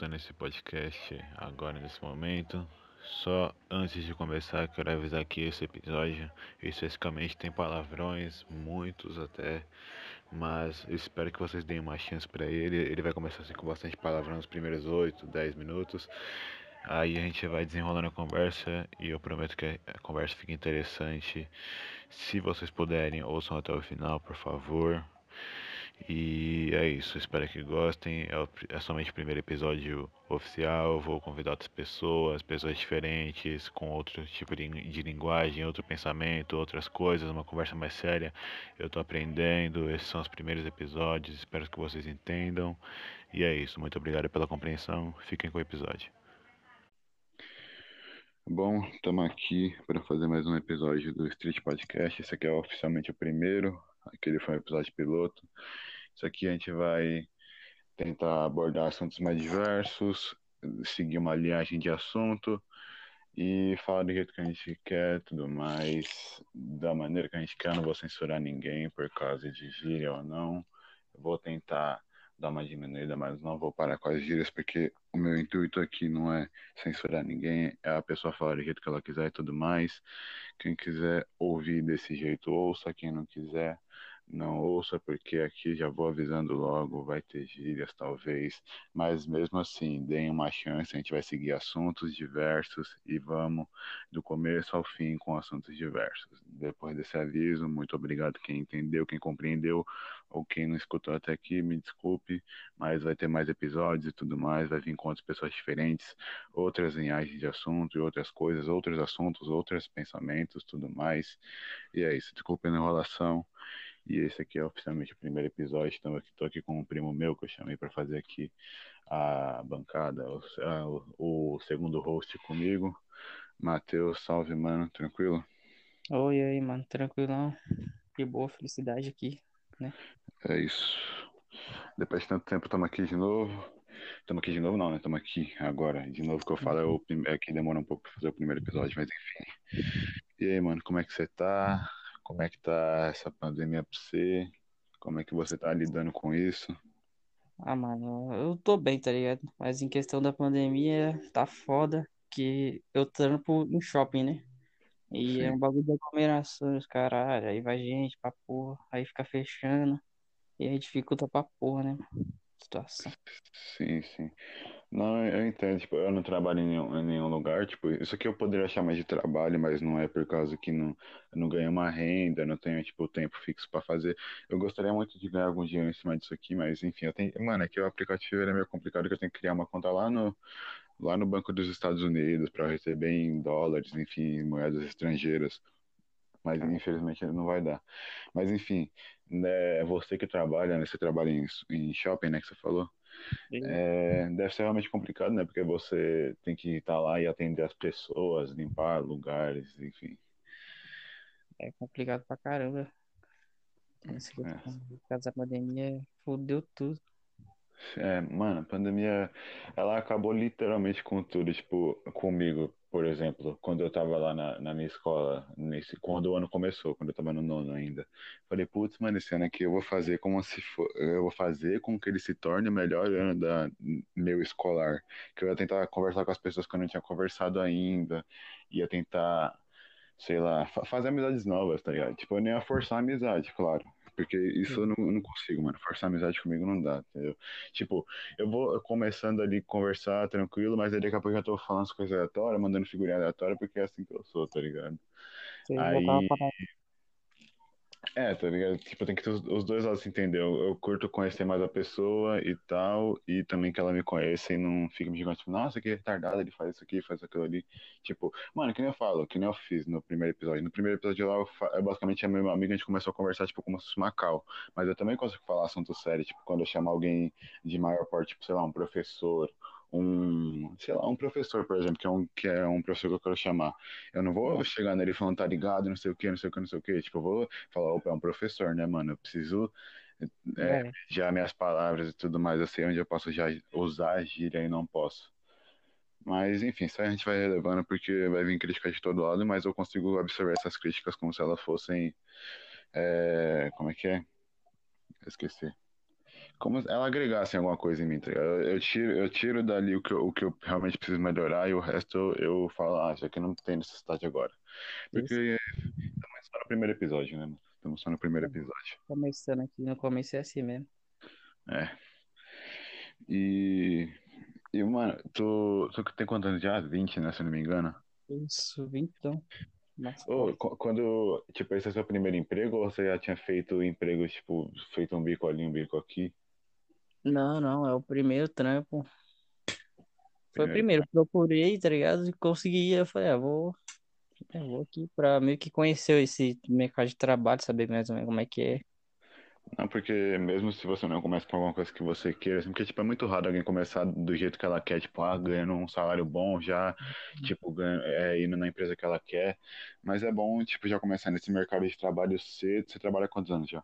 escutando esse podcast agora nesse momento. Só antes de começar, quero avisar que esse episódio especificamente tem palavrões, muitos até, mas espero que vocês deem uma chance para ele. Ele vai começar assim com bastante palavrão nos primeiros 8, 10 minutos. Aí a gente vai desenrolando a conversa e eu prometo que a conversa fique interessante. Se vocês puderem, ouçam até o final, por favor. E é isso, espero que gostem. É, é somente o primeiro episódio oficial. Vou convidar outras pessoas, pessoas diferentes, com outro tipo de, de linguagem, outro pensamento, outras coisas, uma conversa mais séria. Eu tô aprendendo, esses são os primeiros episódios, espero que vocês entendam. E é isso, muito obrigado pela compreensão. Fiquem com o episódio. Bom, estamos aqui para fazer mais um episódio do Street Podcast. Esse aqui é oficialmente o primeiro, aquele foi um episódio piloto. Isso aqui a gente vai tentar abordar assuntos mais diversos, seguir uma linhagem de assunto e falar do jeito que a gente quer, tudo mais, da maneira que a gente quer. não vou censurar ninguém por causa de gíria ou não. Vou tentar dar uma diminuída, mas não vou parar com as gírias, porque o meu intuito aqui não é censurar ninguém, é a pessoa falar do jeito que ela quiser e tudo mais. Quem quiser ouvir desse jeito, ouça. Quem não quiser, não ouça, porque aqui já vou avisando logo, vai ter gírias talvez, mas mesmo assim, deem uma chance, a gente vai seguir assuntos diversos e vamos do começo ao fim com assuntos diversos. Depois desse aviso, muito obrigado quem entendeu, quem compreendeu, ou quem não escutou até aqui, me desculpe, mas vai ter mais episódios e tudo mais, vai vir outras pessoas diferentes, outras linhagens de assunto e outras coisas, outros assuntos, outros pensamentos, tudo mais. E é isso, desculpe a enrolação. E esse aqui é oficialmente o primeiro episódio. Estou aqui, com um primo meu que eu chamei para fazer aqui a bancada, o, o, segundo host comigo. Matheus, salve, mano, tranquilo? Oi, aí, mano, tranquilão. Que boa felicidade aqui, né? É isso. Depois de tanto tempo, estamos aqui de novo. Estamos aqui de novo, não, né? Estamos aqui agora. De novo, que eu falo é, o, é que demora um pouco para fazer o primeiro episódio, mas enfim. E aí, mano, como é que você tá? Como é que tá essa pandemia pra você? Como é que você tá lidando com isso? Ah, mano, eu tô bem, tá ligado? Mas em questão da pandemia, tá foda que eu trampo em shopping, né? E Sim. é um bagulho de aglomerações, caralho. Aí vai gente pra porra, aí fica fechando. E aí dificulta pra porra, né? Situação. Sim, sim. Não, eu entendo, tipo, eu não trabalho em nenhum, em nenhum lugar, tipo, isso aqui eu poderia chamar de trabalho, mas não é por causa que não, eu não ganho uma renda, não tenho, tipo, tempo fixo para fazer. Eu gostaria muito de ganhar algum dinheiro em cima disso aqui, mas enfim, eu tenho, mano, é que o aplicativo é meio complicado, que eu tenho que criar uma conta lá no, lá no Banco dos Estados Unidos para receber em dólares, enfim, moedas estrangeiras. Mas infelizmente não vai dar. Mas enfim, né, você que trabalha, né, você trabalha em, em shopping, né, que você falou? É, deve ser realmente complicado, né? Porque você tem que estar lá e atender as pessoas, limpar lugares, enfim. É complicado pra caramba. Esse é. da pandemia fudeu tudo. É, mano, a pandemia, ela acabou literalmente com tudo, tipo, comigo por exemplo, quando eu estava lá na, na, minha escola, nesse, quando o ano começou, quando eu estava no nono ainda, falei, putz, mano, esse ano aqui eu vou fazer como se for, eu vou fazer com que ele se torne o melhor ano da meu escolar, que eu ia tentar conversar com as pessoas que eu não tinha conversado ainda, ia tentar, sei lá, fazer amizades novas, tá ligado? Tipo, eu nem ia forçar a amizade, claro, porque isso eu não, eu não, consigo, mano. Forçar amizade comigo não dá, entendeu? Tipo, eu vou começando ali conversar tranquilo, mas aí daqui a pouco eu já tô falando as coisas aleatórias, mandando figurinha aleatória, porque é assim que eu sou, tá ligado? Sim, aí. É, tá ligado? Tipo, tem que ter os, dois lados, entendeu? Eu, curto conhecer mais a pessoa e tal, e também que ela me conheça e não fica me jogando, tipo, nossa, que retardado, ele faz isso aqui, faz aquilo ali. Tipo, mano, que nem eu falo, que nem eu fiz no primeiro episódio. No primeiro episódio lá, eu, eu basicamente a minha amiga, a gente começou a conversar, tipo, como se fosse uma cal. Mas eu também consigo falar assunto sério, tipo, quando eu chamo alguém de maior porte, tipo, sei lá, um professor, um, sei lá, um professor, por exemplo, que é um, que é um professor que eu quero chamar. Eu não vou chegar nele falando, tá ligado, não sei o que, não sei o que, não sei o que. Tipo, eu vou falar, opa, é um professor, né, mano? Eu preciso é, é. já minhas palavras e tudo mais, eu sei onde eu posso já usar a gíria e não posso. Mas, enfim, isso aí a gente vai relevando porque vai vir crítica de todo lado, mas eu consigo absorver essas críticas como se elas fossem. É, como é que é? Eu esqueci como se ela agregasse alguma coisa em mim, tá? Eu, eu tiro, eu tiro dali o que, eu, o que eu realmente preciso melhorar e o resto eu, eu falo, ah, isso aqui não tem necessidade agora. Porque estamos só no primeiro episódio, né, mano? Estamos só no primeiro episódio. Começando aqui, no começo é assim mesmo. É. E. E, mano, tu, tu tem quantos anos já? 20, né? Se eu não me engano. Isso, 20 então. Ô, qu- quando, tipo, esse é o seu primeiro emprego ou você já tinha feito emprego, tipo, feito um bico ali, um bico aqui? Não, não, é o primeiro trampo. Foi o Primeiro procurei, tá ligado? E consegui. Eu falei, ah, vou, eu vou aqui pra meio que conhecer esse mercado de trabalho, saber mais ou menos como é que é. Não, porque mesmo se você não começa com alguma coisa que você queira, assim, porque, tipo, é muito raro alguém começar do jeito que ela quer, tipo, ah, ganhando um salário bom, já, tipo, ganha, é, indo na empresa que ela quer. Mas é bom, tipo, já começar nesse mercado de trabalho cedo. Você trabalha quantos anos já?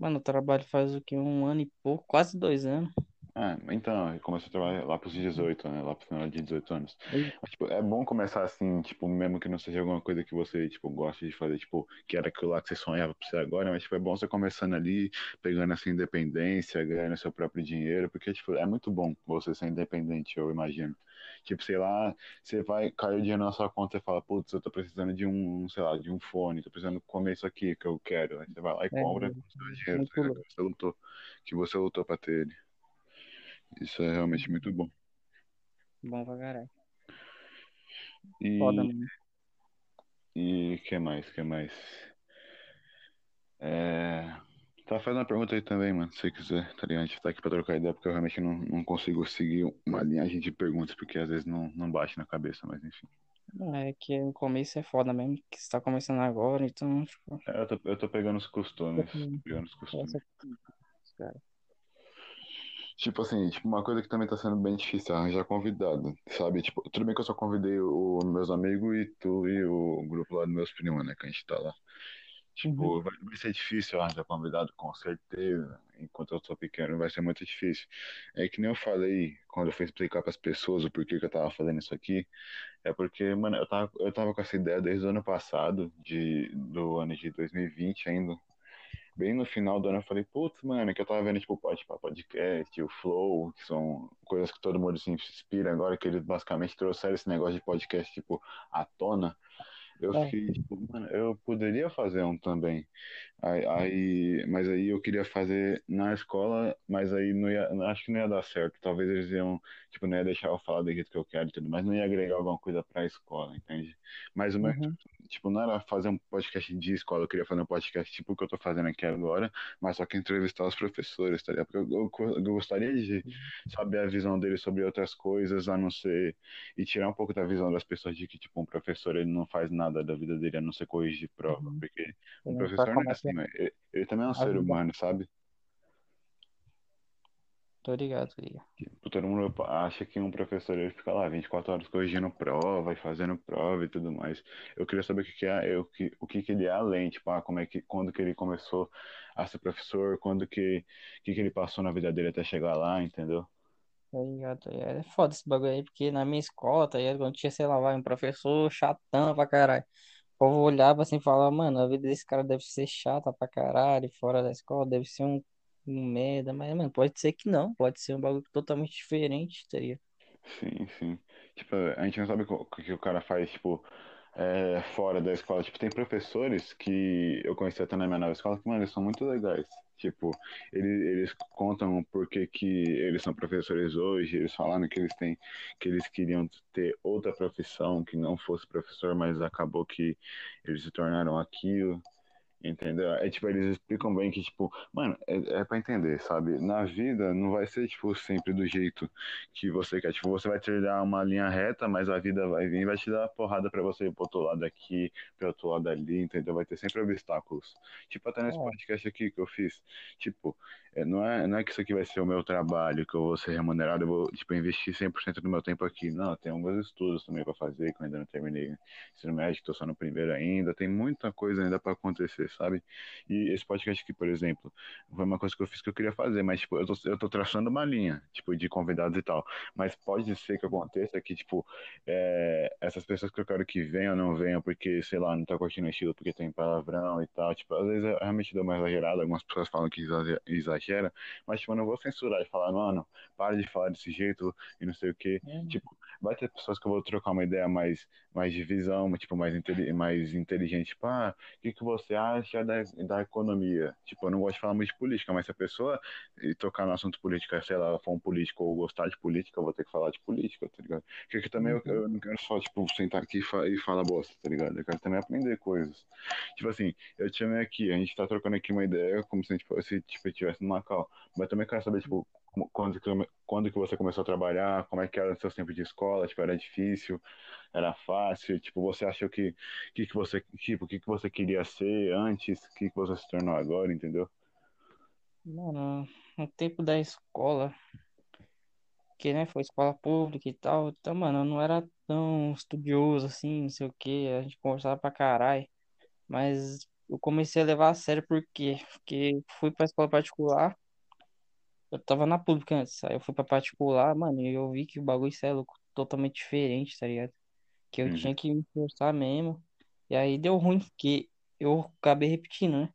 Mano, eu trabalho faz o que? Um ano e pouco, quase dois anos. Ah, então, começou a trabalhar lá pros 18, né? Lá pro final de 18 anos. Mas, tipo, é bom começar assim, tipo, mesmo que não seja alguma coisa que você, tipo, gosta de fazer, tipo, que era aquilo lá que você sonhava pra você agora, mas, tipo, é bom você começando ali, pegando essa independência, ganhando seu próprio dinheiro, porque, tipo, é muito bom você ser independente, eu imagino. Tipo, sei lá, você vai, cai o dinheiro na sua conta e fala, putz, eu tô precisando de um, sei lá, de um fone, tô precisando comer isso aqui que eu quero. Aí você vai lá e É, compra com o seu dinheiro, muito tá que você lutou, que você lutou pra ter ele. Isso é realmente muito bom. Bom pra caralho. Foda, E, mano. e que mais, que mais? É... Tá, faz uma pergunta aí também, mano, se você quiser, tá ligado? A gente tá aqui pra trocar ideia, porque eu realmente não, não consigo seguir uma linhagem de perguntas, porque às vezes não, não bate na cabeça, mas enfim. É que no começo é foda mesmo, que você tá começando agora, então, tipo, É, eu tô, eu tô pegando os costumes, tô pegando os costumes. cara. Tipo assim, tipo, uma coisa que também tá sendo bem difícil é arranjar convidado, sabe? Tipo, tudo bem que eu só convidei os meus amigos e tu e o grupo lá dos meus primos, né, que a gente tá lá. Uhum. Tipo, vai, vai ser difícil arranjar convidado, com certeza. Enquanto eu sou pequeno, vai ser muito difícil. É que nem eu falei quando eu fui explicar pras pessoas o porquê que eu tava fazendo isso aqui. É porque, mano, eu tava, eu tava com essa ideia desde o ano passado, de, do ano de 2020 ainda. Bem no final do ano eu falei, putz, mano, que eu tava vendo, tipo, pode podcast, o Flow, que são coisas que todo mundo se inspira agora, que eles basicamente trouxeram esse negócio de podcast, tipo, à tona. Eu É. fiquei, tipo, mano, eu poderia fazer um também. Aí, aí- mas aí eu queria fazer na escola, mas aí não ia, acho que não ia dar certo. Talvez eles iam, tipo, não ia deixar eu falar do jeito que eu quero e tudo, mas não ia agregar alguma coisa pra escola, entende? Mas o meu, Uhum. tipo, não era fazer um podcast de escola, eu queria fazer um podcast tipo o que eu tô fazendo aqui agora, mas só que entrevistar os professores, tá ligado? Porque eu, eu, eu gostaria de saber a visão deles sobre outras coisas, a não ser e tirar um pouco da visão das pessoas de que, tipo, um professor ele não faz nada da vida dele a não ser corrigir prova, Uhum. porque um professor não é assim, mas ele, ele também é um a ser vida. humano, sabe? Tô ligado, tô ligado. Tipo, todo mundo acha que um professor ele fica lá 24 horas corrigindo prova e fazendo prova e tudo mais. Eu queria saber o que, que é, o que, o que, que ele é além, tipo, ah, como é que, quando que ele começou a ser professor, quando que, que, que ele passou na vida dele até chegar lá, entendeu? Tá tá ligado. É foda esse bagulho aí, porque na minha escola, tá ligado? Quando tinha, sei lá, vai, um professor chatão pra caralho. O povo olhava assim e falava, mano, a vida desse cara deve ser chata pra caralho, fora da escola, deve ser um, um merda, mas, mano, pode ser que não, pode ser um bagulho totalmente diferente, tá ligado? Sim, sim. Tipo, a gente não sabe o que o cara faz, tipo, é, fora da escola. Tipo, tem professores que eu conheci até na minha nova escola que, mano, eles são muito legais. Tipo, eles, eles contam por que eles são professores hoje, eles falaram que eles têm, que eles queriam ter outra profissão, que não fosse professor, mas acabou que eles se tornaram aquilo. Entendeu? É tipo, eles explicam bem que, tipo, mano, é, é pra entender, sabe? Na vida não vai ser, tipo, sempre do jeito que você quer. Tipo, você vai trilhar uma linha reta, mas a vida vai vir e vai te dar porrada pra você ir pro outro lado aqui, pro outro lado ali, entendeu? Vai ter sempre obstáculos. Tipo, até nesse É. podcast aqui que eu fiz. Tipo, é, não, é, não é que isso aqui vai ser o meu trabalho, que eu vou ser remunerado, eu vou, tipo, investir 100% do meu tempo aqui. Não, tem alguns estudos também pra fazer, que eu ainda não terminei ensino médio, tô só no primeiro ainda. Tem muita coisa ainda pra acontecer, sabe? E esse podcast aqui, por exemplo, foi uma coisa que eu fiz que eu queria fazer, mas, tipo, eu tô, eu tô traçando uma linha, tipo, de convidados e tal. Mas pode ser que aconteça que, tipo, é, essas pessoas que eu quero que venham não venham porque, sei lá, não tá curtindo o estilo porque tem palavrão e tal. Tipo, às vezes eu realmente dou uma exagerada, algumas pessoas falam que exagera, mas, tipo, eu não vou censurar e falar, mano, para de falar desse jeito e não sei o quê. É. Tipo, vai ter pessoas que eu vou trocar uma ideia mais, mais de visão, tipo, mais, mais inteligente. Tipo, ah, o que, que você acha da, da economia? Tipo, eu não gosto de falar muito de política, mas se a pessoa tocar no assunto política, sei lá, for um político ou gostar de política, eu vou ter que falar de política, tá ligado? Porque também eu, eu, não quero só, tipo, sentar aqui e, falar bosta, tá ligado? Eu quero também aprender coisas. Tipo assim, eu te chamei aqui, a gente tá trocando aqui uma ideia como se a gente fosse, tipo, estivesse no Macau. Mas também quero saber, tipo, quando quando que você começou a trabalhar, como é que era o seu tempo de escola, tipo, era difícil, era fácil, tipo, você achou que, que, que você, tipo, que, que você queria ser antes, o que, que você se tornou agora, entendeu? Mano, no tempo da escola, que, né, foi escola pública e tal, então, mano, eu não era tão estudioso, assim, não sei o que, a gente conversava pra caralho, mas eu comecei a levar a sério porque, porque fui pra escola particular, eu tava na pública antes, aí eu fui pra particular, mano, e eu vi que o bagulho é louco, totalmente diferente, tá ligado? Que eu uhum. tinha que me esforçar mesmo. E aí deu ruim, porque eu acabei repetindo, né?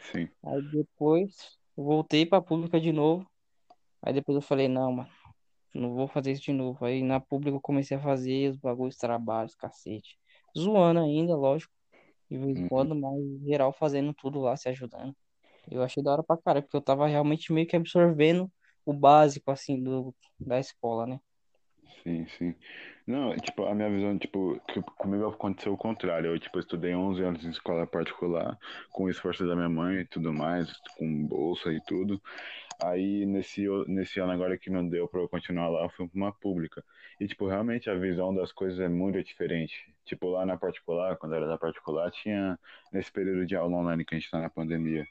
Sim. Aí depois eu voltei pra pública de novo. Aí depois eu falei, não, mano, não vou fazer isso de novo. Aí na pública eu comecei a fazer os bagulhos, trabalhos, cacete. Zoando ainda, lógico. De vez em uhum. quando, mas geral fazendo tudo lá, se ajudando. Eu achei da hora pra cara, porque eu tava realmente meio que absorvendo o básico, assim, do, da escola, né? Sim, sim. Não, tipo, a minha visão, tipo, comigo aconteceu o contrário. Eu, tipo, estudei 11 anos em escola particular, com o esforço da minha mãe e tudo mais, com bolsa e tudo. Aí, nesse, nesse ano agora que não deu pra eu continuar lá, eu fui pra uma pública. E, tipo, realmente a visão das coisas é muito diferente. Tipo, lá na particular, quando era da particular, tinha, nesse período de aula online que a gente tá na pandemia,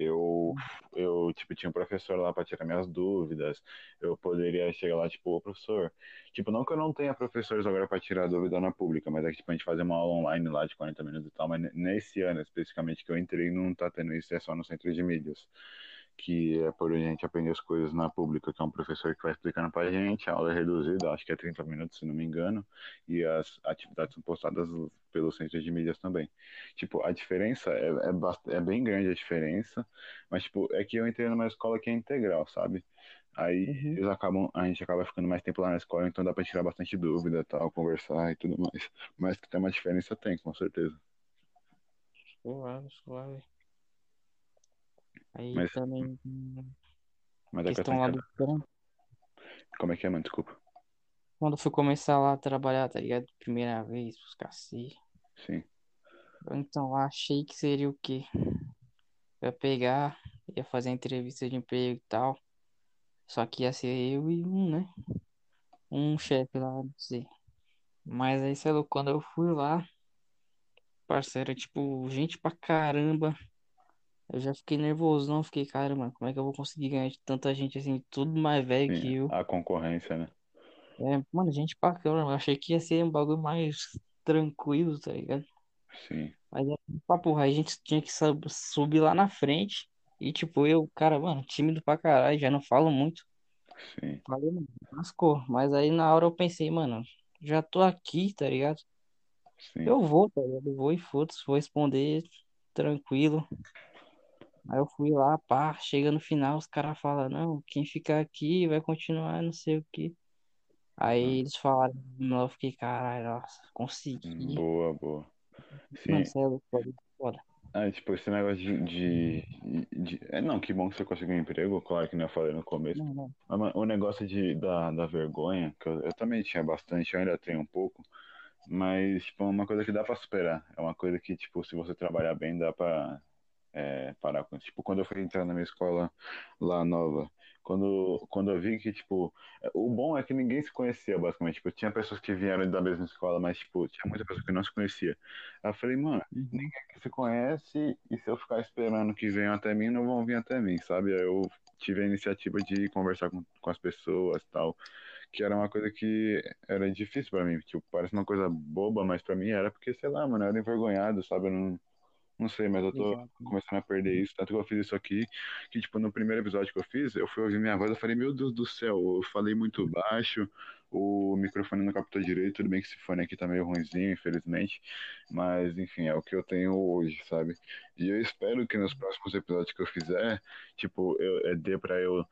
eu, eu tipo, tinha um professor lá para tirar minhas dúvidas. Eu poderia chegar lá, tipo, ô professor. Tipo, não que eu não tenha professores agora para tirar dúvida na pública, mas é que, tipo, a gente fazer uma aula online lá de 40 minutos e tal. Mas nesse ano, especificamente, que eu entrei, não tá tendo isso, é só no centro de mídias que é por a gente aprender as coisas na pública, que é um professor que vai explicando pra gente, a aula é reduzida, acho que é 30 minutos, se não me engano, e as atividades são postadas pelo centro de mídias também. Tipo, a diferença é, é, é bem grande a diferença, mas, tipo, é que eu entrei numa escola que é integral, sabe? Aí uhum. eles acabam, a gente acaba ficando mais tempo lá na escola, então dá pra tirar bastante dúvida, tal, conversar e tudo mais. Mas que tem uma diferença, tem, com certeza. Suave, suave. Aí mas, também. Mas é questão lá do trampo. Como é que é, mano? Desculpa. Quando fui começar lá a trabalhar, tá ligado? Primeira vez, os cacete. Sim. Então, achei que seria o quê? Eu ia pegar, ia fazer entrevista de emprego e tal. Só que ia ser eu e um, né? Um chefe lá, não sei. Mas aí, sei lá, quando eu fui lá, parceiro, tipo, gente pra caramba. Eu já fiquei nervosão, fiquei, cara, mano, como é que eu vou conseguir ganhar de tanta gente assim, tudo mais velho Sim, que eu. A concorrência, né? É, mano, gente pra caramba, eu achei que ia ser um bagulho mais tranquilo, tá ligado? Sim. Mas é pra porra, a gente tinha que subir lá na frente. E tipo, eu, cara, mano, tímido pra caralho, já não falo muito. Sim. Falei, mano, lascou. Mas aí na hora eu pensei, mano, já tô aqui, tá ligado? Sim. Eu vou, tá ligado? Eu vou e foda-se, vou responder tranquilo. Aí eu fui lá, pá, chega no final, os caras falam, não, quem ficar aqui vai continuar, não sei o que. Aí hum. eles falaram, eu fiquei, caralho, nossa, consegui. Boa, boa. Sim. Você é foda. Ah, tipo, esse negócio de, de, de, É, não, que bom que você conseguiu um emprego, claro que não eu falei no começo. Não, não. Mas o negócio de, da, da vergonha, que eu, eu também tinha bastante, eu ainda tenho um pouco. Mas, tipo, é uma coisa que dá pra superar. É uma coisa que, tipo, se você trabalhar bem, dá pra é, parar com isso. Tipo, quando eu fui entrar na minha escola lá nova, quando, quando eu vi que, tipo, o bom é que ninguém se conhecia, basicamente. Tipo, tinha pessoas que vieram da mesma escola, mas, tipo, tinha muita pessoa que não se conhecia. Aí eu falei, mano, uhum. ninguém se conhece e se eu ficar esperando que venham até mim, não vão vir até mim, sabe? Aí eu tive a iniciativa de conversar com, com as pessoas tal que era uma coisa que era difícil para mim, tipo, parece uma coisa boba, mas para mim era porque, sei lá, mano, eu era envergonhado, sabe? Eu não, Não sei, mas eu tô Exato. começando a perder isso. Tanto que eu fiz isso aqui, que, tipo, no primeiro episódio que eu fiz, eu fui ouvir minha voz, eu falei, meu Deus do céu, eu falei muito baixo, o microfone não captou direito, tudo bem que esse fone aqui tá meio ruimzinho, infelizmente, mas, enfim, é o que eu tenho hoje, sabe? E eu espero que nos próximos episódios que eu fizer, tipo, eu, é, dê pra eu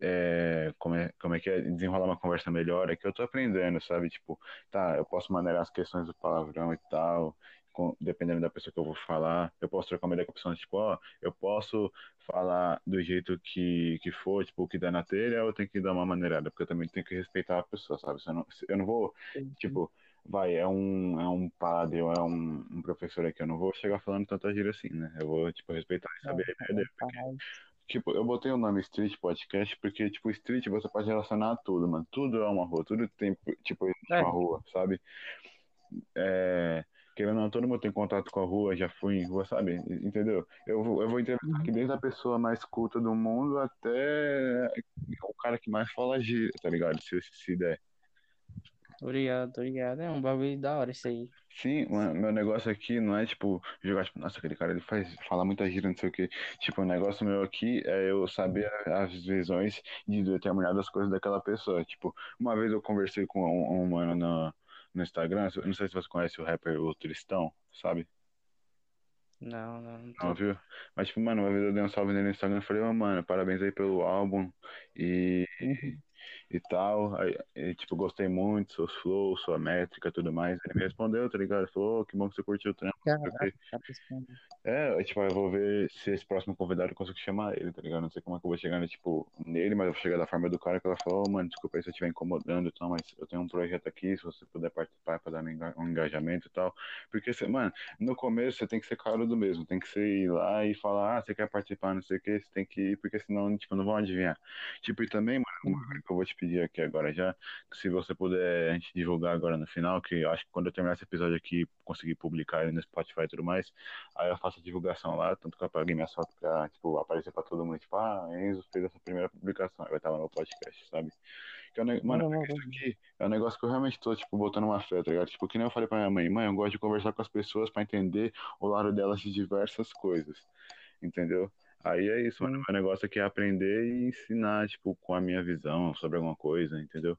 é, como, é, como é que é desenrolar uma conversa melhor, é que eu tô aprendendo, sabe? Tipo, tá, eu posso maneirar as questões do palavrão e tal, com, dependendo da pessoa que eu vou falar. Eu posso trocar uma ideia com a pessoa, tipo, ó, eu posso falar do jeito que, que for, tipo, o que der na telha, ou eu tenho que dar uma maneirada, porque eu também tenho que respeitar a pessoa, sabe? Eu não, eu não vou, tipo, vai, é um, é um padre ou é um, um professor aqui, eu não vou chegar falando tanta gíria assim, né? Eu vou, tipo, respeitar e saber a ideia dele, porque Tipo, eu botei o nome Street Podcast porque, tipo, Street você pode relacionar a tudo, mano. Tudo é uma rua, tudo tem, tipo, É, uma rua, sabe? É, querendo ou não, todo mundo tem contato com a rua, já fui em rua, sabe? Entendeu? Eu vou, eu vou entrevistar aqui desde a pessoa mais culta do mundo até o cara que mais fala gíria, tá ligado? Se, se der. obrigado, obrigado. É um bagulho da hora isso aí. Sim, mano, meu negócio aqui não é tipo jogar, tipo, nossa, aquele cara ele faz, fala muita gíria, não sei o quê. Tipo, o negócio meu aqui é eu saber as visões de determinadas coisas daquela pessoa. Tipo, uma vez eu conversei com um, um mano no, no Instagram, eu não sei se você conhece o rapper o Tristão, sabe? Não, não, não Não, viu? Mas, tipo, mano, uma vez eu dei um salve nele no Instagram e falei, ô, mano, parabéns aí pelo álbum e, Uhum. E tal. Aí, e, tipo, gostei muito, seus flows, sua métrica e tudo mais. Ele me respondeu, tá ligado? Ele falou, ô, que bom que você curtiu o trampo. tá pensando. É, tipo, eu vou ver se esse próximo convidado eu consigo chamar ele, tá ligado? Não sei como é que eu vou chegar, né, tipo, nele, mas eu vou chegar da forma do cara que ela falou, oh, mano, desculpa aí se eu estiver incomodando e tal, mas eu tenho um projeto aqui, se você puder participar pra dar um enga- engajamento e tal. Porque, você, mano, no começo você tem que ser claro do mesmo, tem que ser ir lá e falar, ah, você quer participar, não sei o que, você tem que ir, porque senão, tipo, não vão adivinhar. Tipo, e também, mano, uma coisa que eu vou te pedir aqui agora já, que se você puder, a gente divulgar agora no final, que eu acho que quando eu terminar esse episódio aqui, conseguir publicar ele no Spotify e tudo mais, Aí eu faço a divulgação lá, tanto que eu apaguei minha foto pra, tipo, aparecer pra todo mundo, tipo, ah, Enzo fez essa primeira publicação, aí vai estar lá no podcast, sabe? Que é um Mano, manda. isso aqui é um negócio que eu realmente tô, tipo, botando uma fé, tá ligado? Tipo, que nem eu falei pra minha mãe, mãe, eu gosto de conversar com as pessoas pra entender o lado delas de diversas coisas, entendeu? Aí é isso, mano, meu negócio aqui é aprender e ensinar, tipo, com a minha visão sobre alguma coisa, entendeu?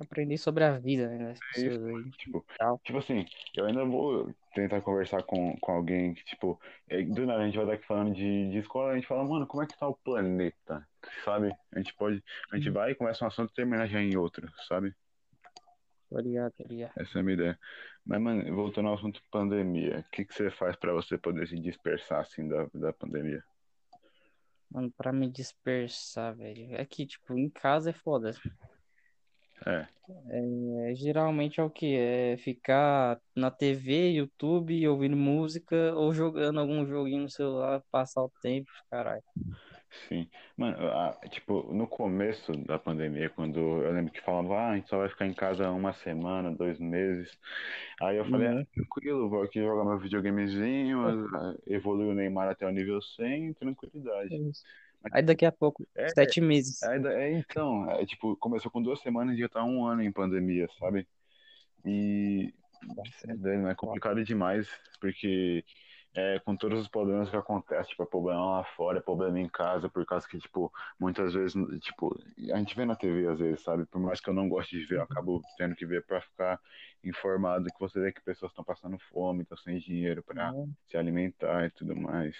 aprendi sobre a vida, né, É isso, aí. Tipo, tipo assim, eu ainda vou tentar conversar com, com alguém que, tipo, é, do nada a gente vai estar aqui falando de, de escola, a gente fala, mano, como é que tá o planeta? Sabe? A gente pode, a gente Uhum. vai e começa um assunto e termina já em outro, sabe? Tô ligado. Essa é a minha ideia. Mas, mano, voltando ao assunto pandemia, o que que você faz pra você poder se dispersar, assim, da, da pandemia? Mano, pra me dispersar, velho. É que, tipo, em casa é foda. É, É, geralmente é o que? É ficar na TV, YouTube, ouvindo música ou jogando algum joguinho no celular, passar o tempo, caralho. Sim. Mano, a- tipo, no começo da pandemia, quando eu lembro que falavam, ah, a gente só vai ficar em casa uma semana, dois meses. Aí eu falei, ah, Uhum. tranquilo, vou aqui jogar meu videogamezinho, ah, evoluir o Neymar até o nível 100, tranquilidade. É. Mas, Aí daqui a pouco, é, sete meses. é, é, então, é, tipo, começou com duas semanas e já tá um ano em pandemia, sabe? E é, não é complicado demais, porque é, com todos os problemas que acontecem, tipo, é problema lá fora, é problema em casa, por causa que, tipo, muitas vezes, tipo, a gente vê na TV às vezes, sabe? Por mais que eu não goste de ver, eu acabo tendo que ver pra ficar informado que você vê que pessoas estão passando fome, estão sem dinheiro pra Não se alimentar e tudo mais.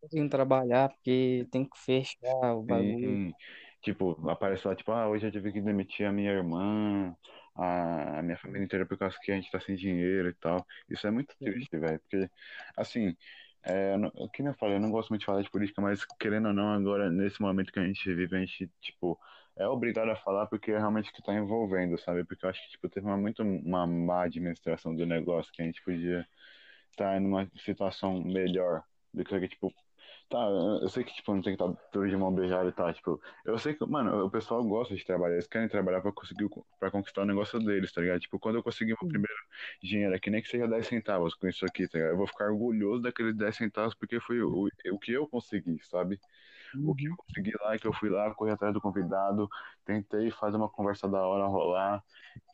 conseguindo trabalhar porque tem que fechar o bagulho. Sim, tipo, aparece lá, tipo, ah, hoje eu tive que demitir a minha irmã, a, minha família inteira por causa que a gente tá sem dinheiro e tal. Isso é muito triste, velho, porque, assim, é, o que eu falei, eu não gosto muito de falar de política, mas querendo ou não, agora, nesse momento que a gente vive, a gente, tipo, é obrigado a falar porque é realmente que tá envolvendo, sabe? Porque eu acho que, tipo, teve uma, muito uma má administração do negócio, que a gente podia estar numa situação melhor do que, tipo, Tá, eu sei que, tipo, não tem que estar tudo de mão beijada e tal, tipo, eu sei que, mano, o pessoal gosta de trabalhar, eles querem trabalhar pra conseguir, pra conquistar o negócio deles, tá ligado? Tipo, quando eu conseguir meu primeiro dinheiro aqui, nem que seja 10 centavos com isso aqui, tá ligado? Eu vou ficar orgulhoso daqueles 10 centavos porque foi o, o que eu consegui, sabe? O que eu Uhum. consegui lá é que eu fui lá, corri atrás do convidado, tentei fazer uma conversa da hora rolar,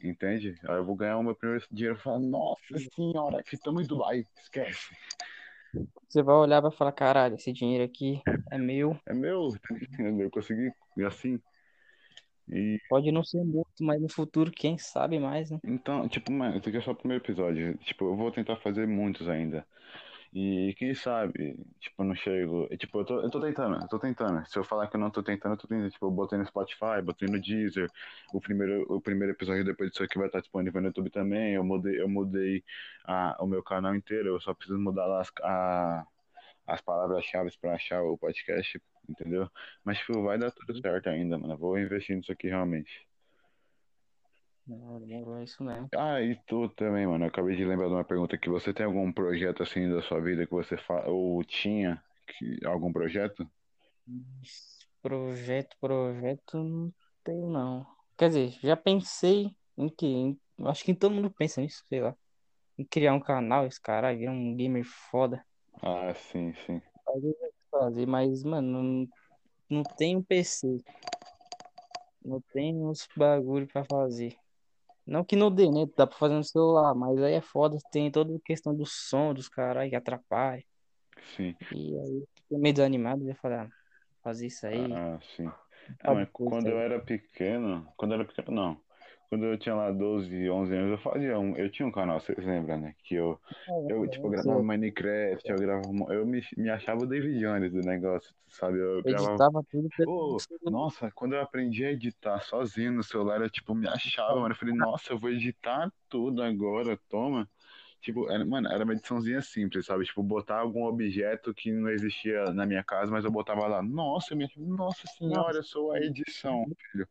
entende? Aí eu vou ganhar o meu primeiro dinheiro e falar, nossa senhora, estamos em Dubai, esquece. Você vai olhar e vai falar, caralho, esse dinheiro aqui é meu. É meu, eu consegui assim. E Pode não ser muito, mas no futuro, quem sabe mais, né? então, tipo, mano, esse aqui é só o primeiro episódio. Tipo, eu vou tentar fazer muitos ainda. E quem sabe, tipo, eu não chego. e, Tipo, eu tô, eu tô tentando, eu tô tentando. Se eu falar que eu não tô tentando, eu tô tentando. Tipo, eu botei no Spotify, botei no Deezer. O primeiro, o primeiro episódio depois disso aqui vai estar disponível no YouTube também. Eu mudei, eu mudei a, o meu canal inteiro. Eu só preciso mudar lá as, as palavras-chave pra achar o podcast, entendeu? Mas, tipo, vai dar tudo certo ainda, mano. Eu vou investir nisso aqui realmente. Não, demorou, é isso mesmo. Ah, e tu também, mano. Eu acabei de lembrar de uma pergunta aqui. Você tem algum projeto assim da sua vida que você fa... ou tinha que... algum projeto? Projeto, projeto, não tenho não. Quer dizer, já pensei em que, acho que todo mundo pensa nisso, sei lá. Em criar um canal, esse cara, virar um gamer foda. Ah, sim, sim. Fazer, fazer, mas, mano, não, não tem um PC. Não tem uns bagulho pra fazer. Não que não dê, né? Dá pra fazer no celular, mas aí é foda. Tem toda a questão do som dos caras que atrapalha. Sim. E aí eu fiquei meio desanimado. Eu falei, ah, fazer isso aí. Ah, sim. Ah, mas quando aí. eu era pequeno, quando eu era pequeno, não. Quando eu tinha lá 12, 11 anos, eu fazia um, eu tinha um canal, vocês lembram, né? Que eu, eu tipo, eu gravava Minecraft, eu gravava, eu me, me achava o David Jones do negócio, sabe? Eu gravava editava tudo pelo celular. nossa, quando eu aprendi a editar sozinho no celular, eu, tipo, me achava, mano. Eu falei, nossa, eu vou editar tudo agora, toma. Tipo, era, mano, era uma ediçãozinha simples, sabe? Tipo, botar algum objeto que não existia na minha casa, mas eu botava lá. Nossa, minha, nossa senhora, eu sou a edição, filho.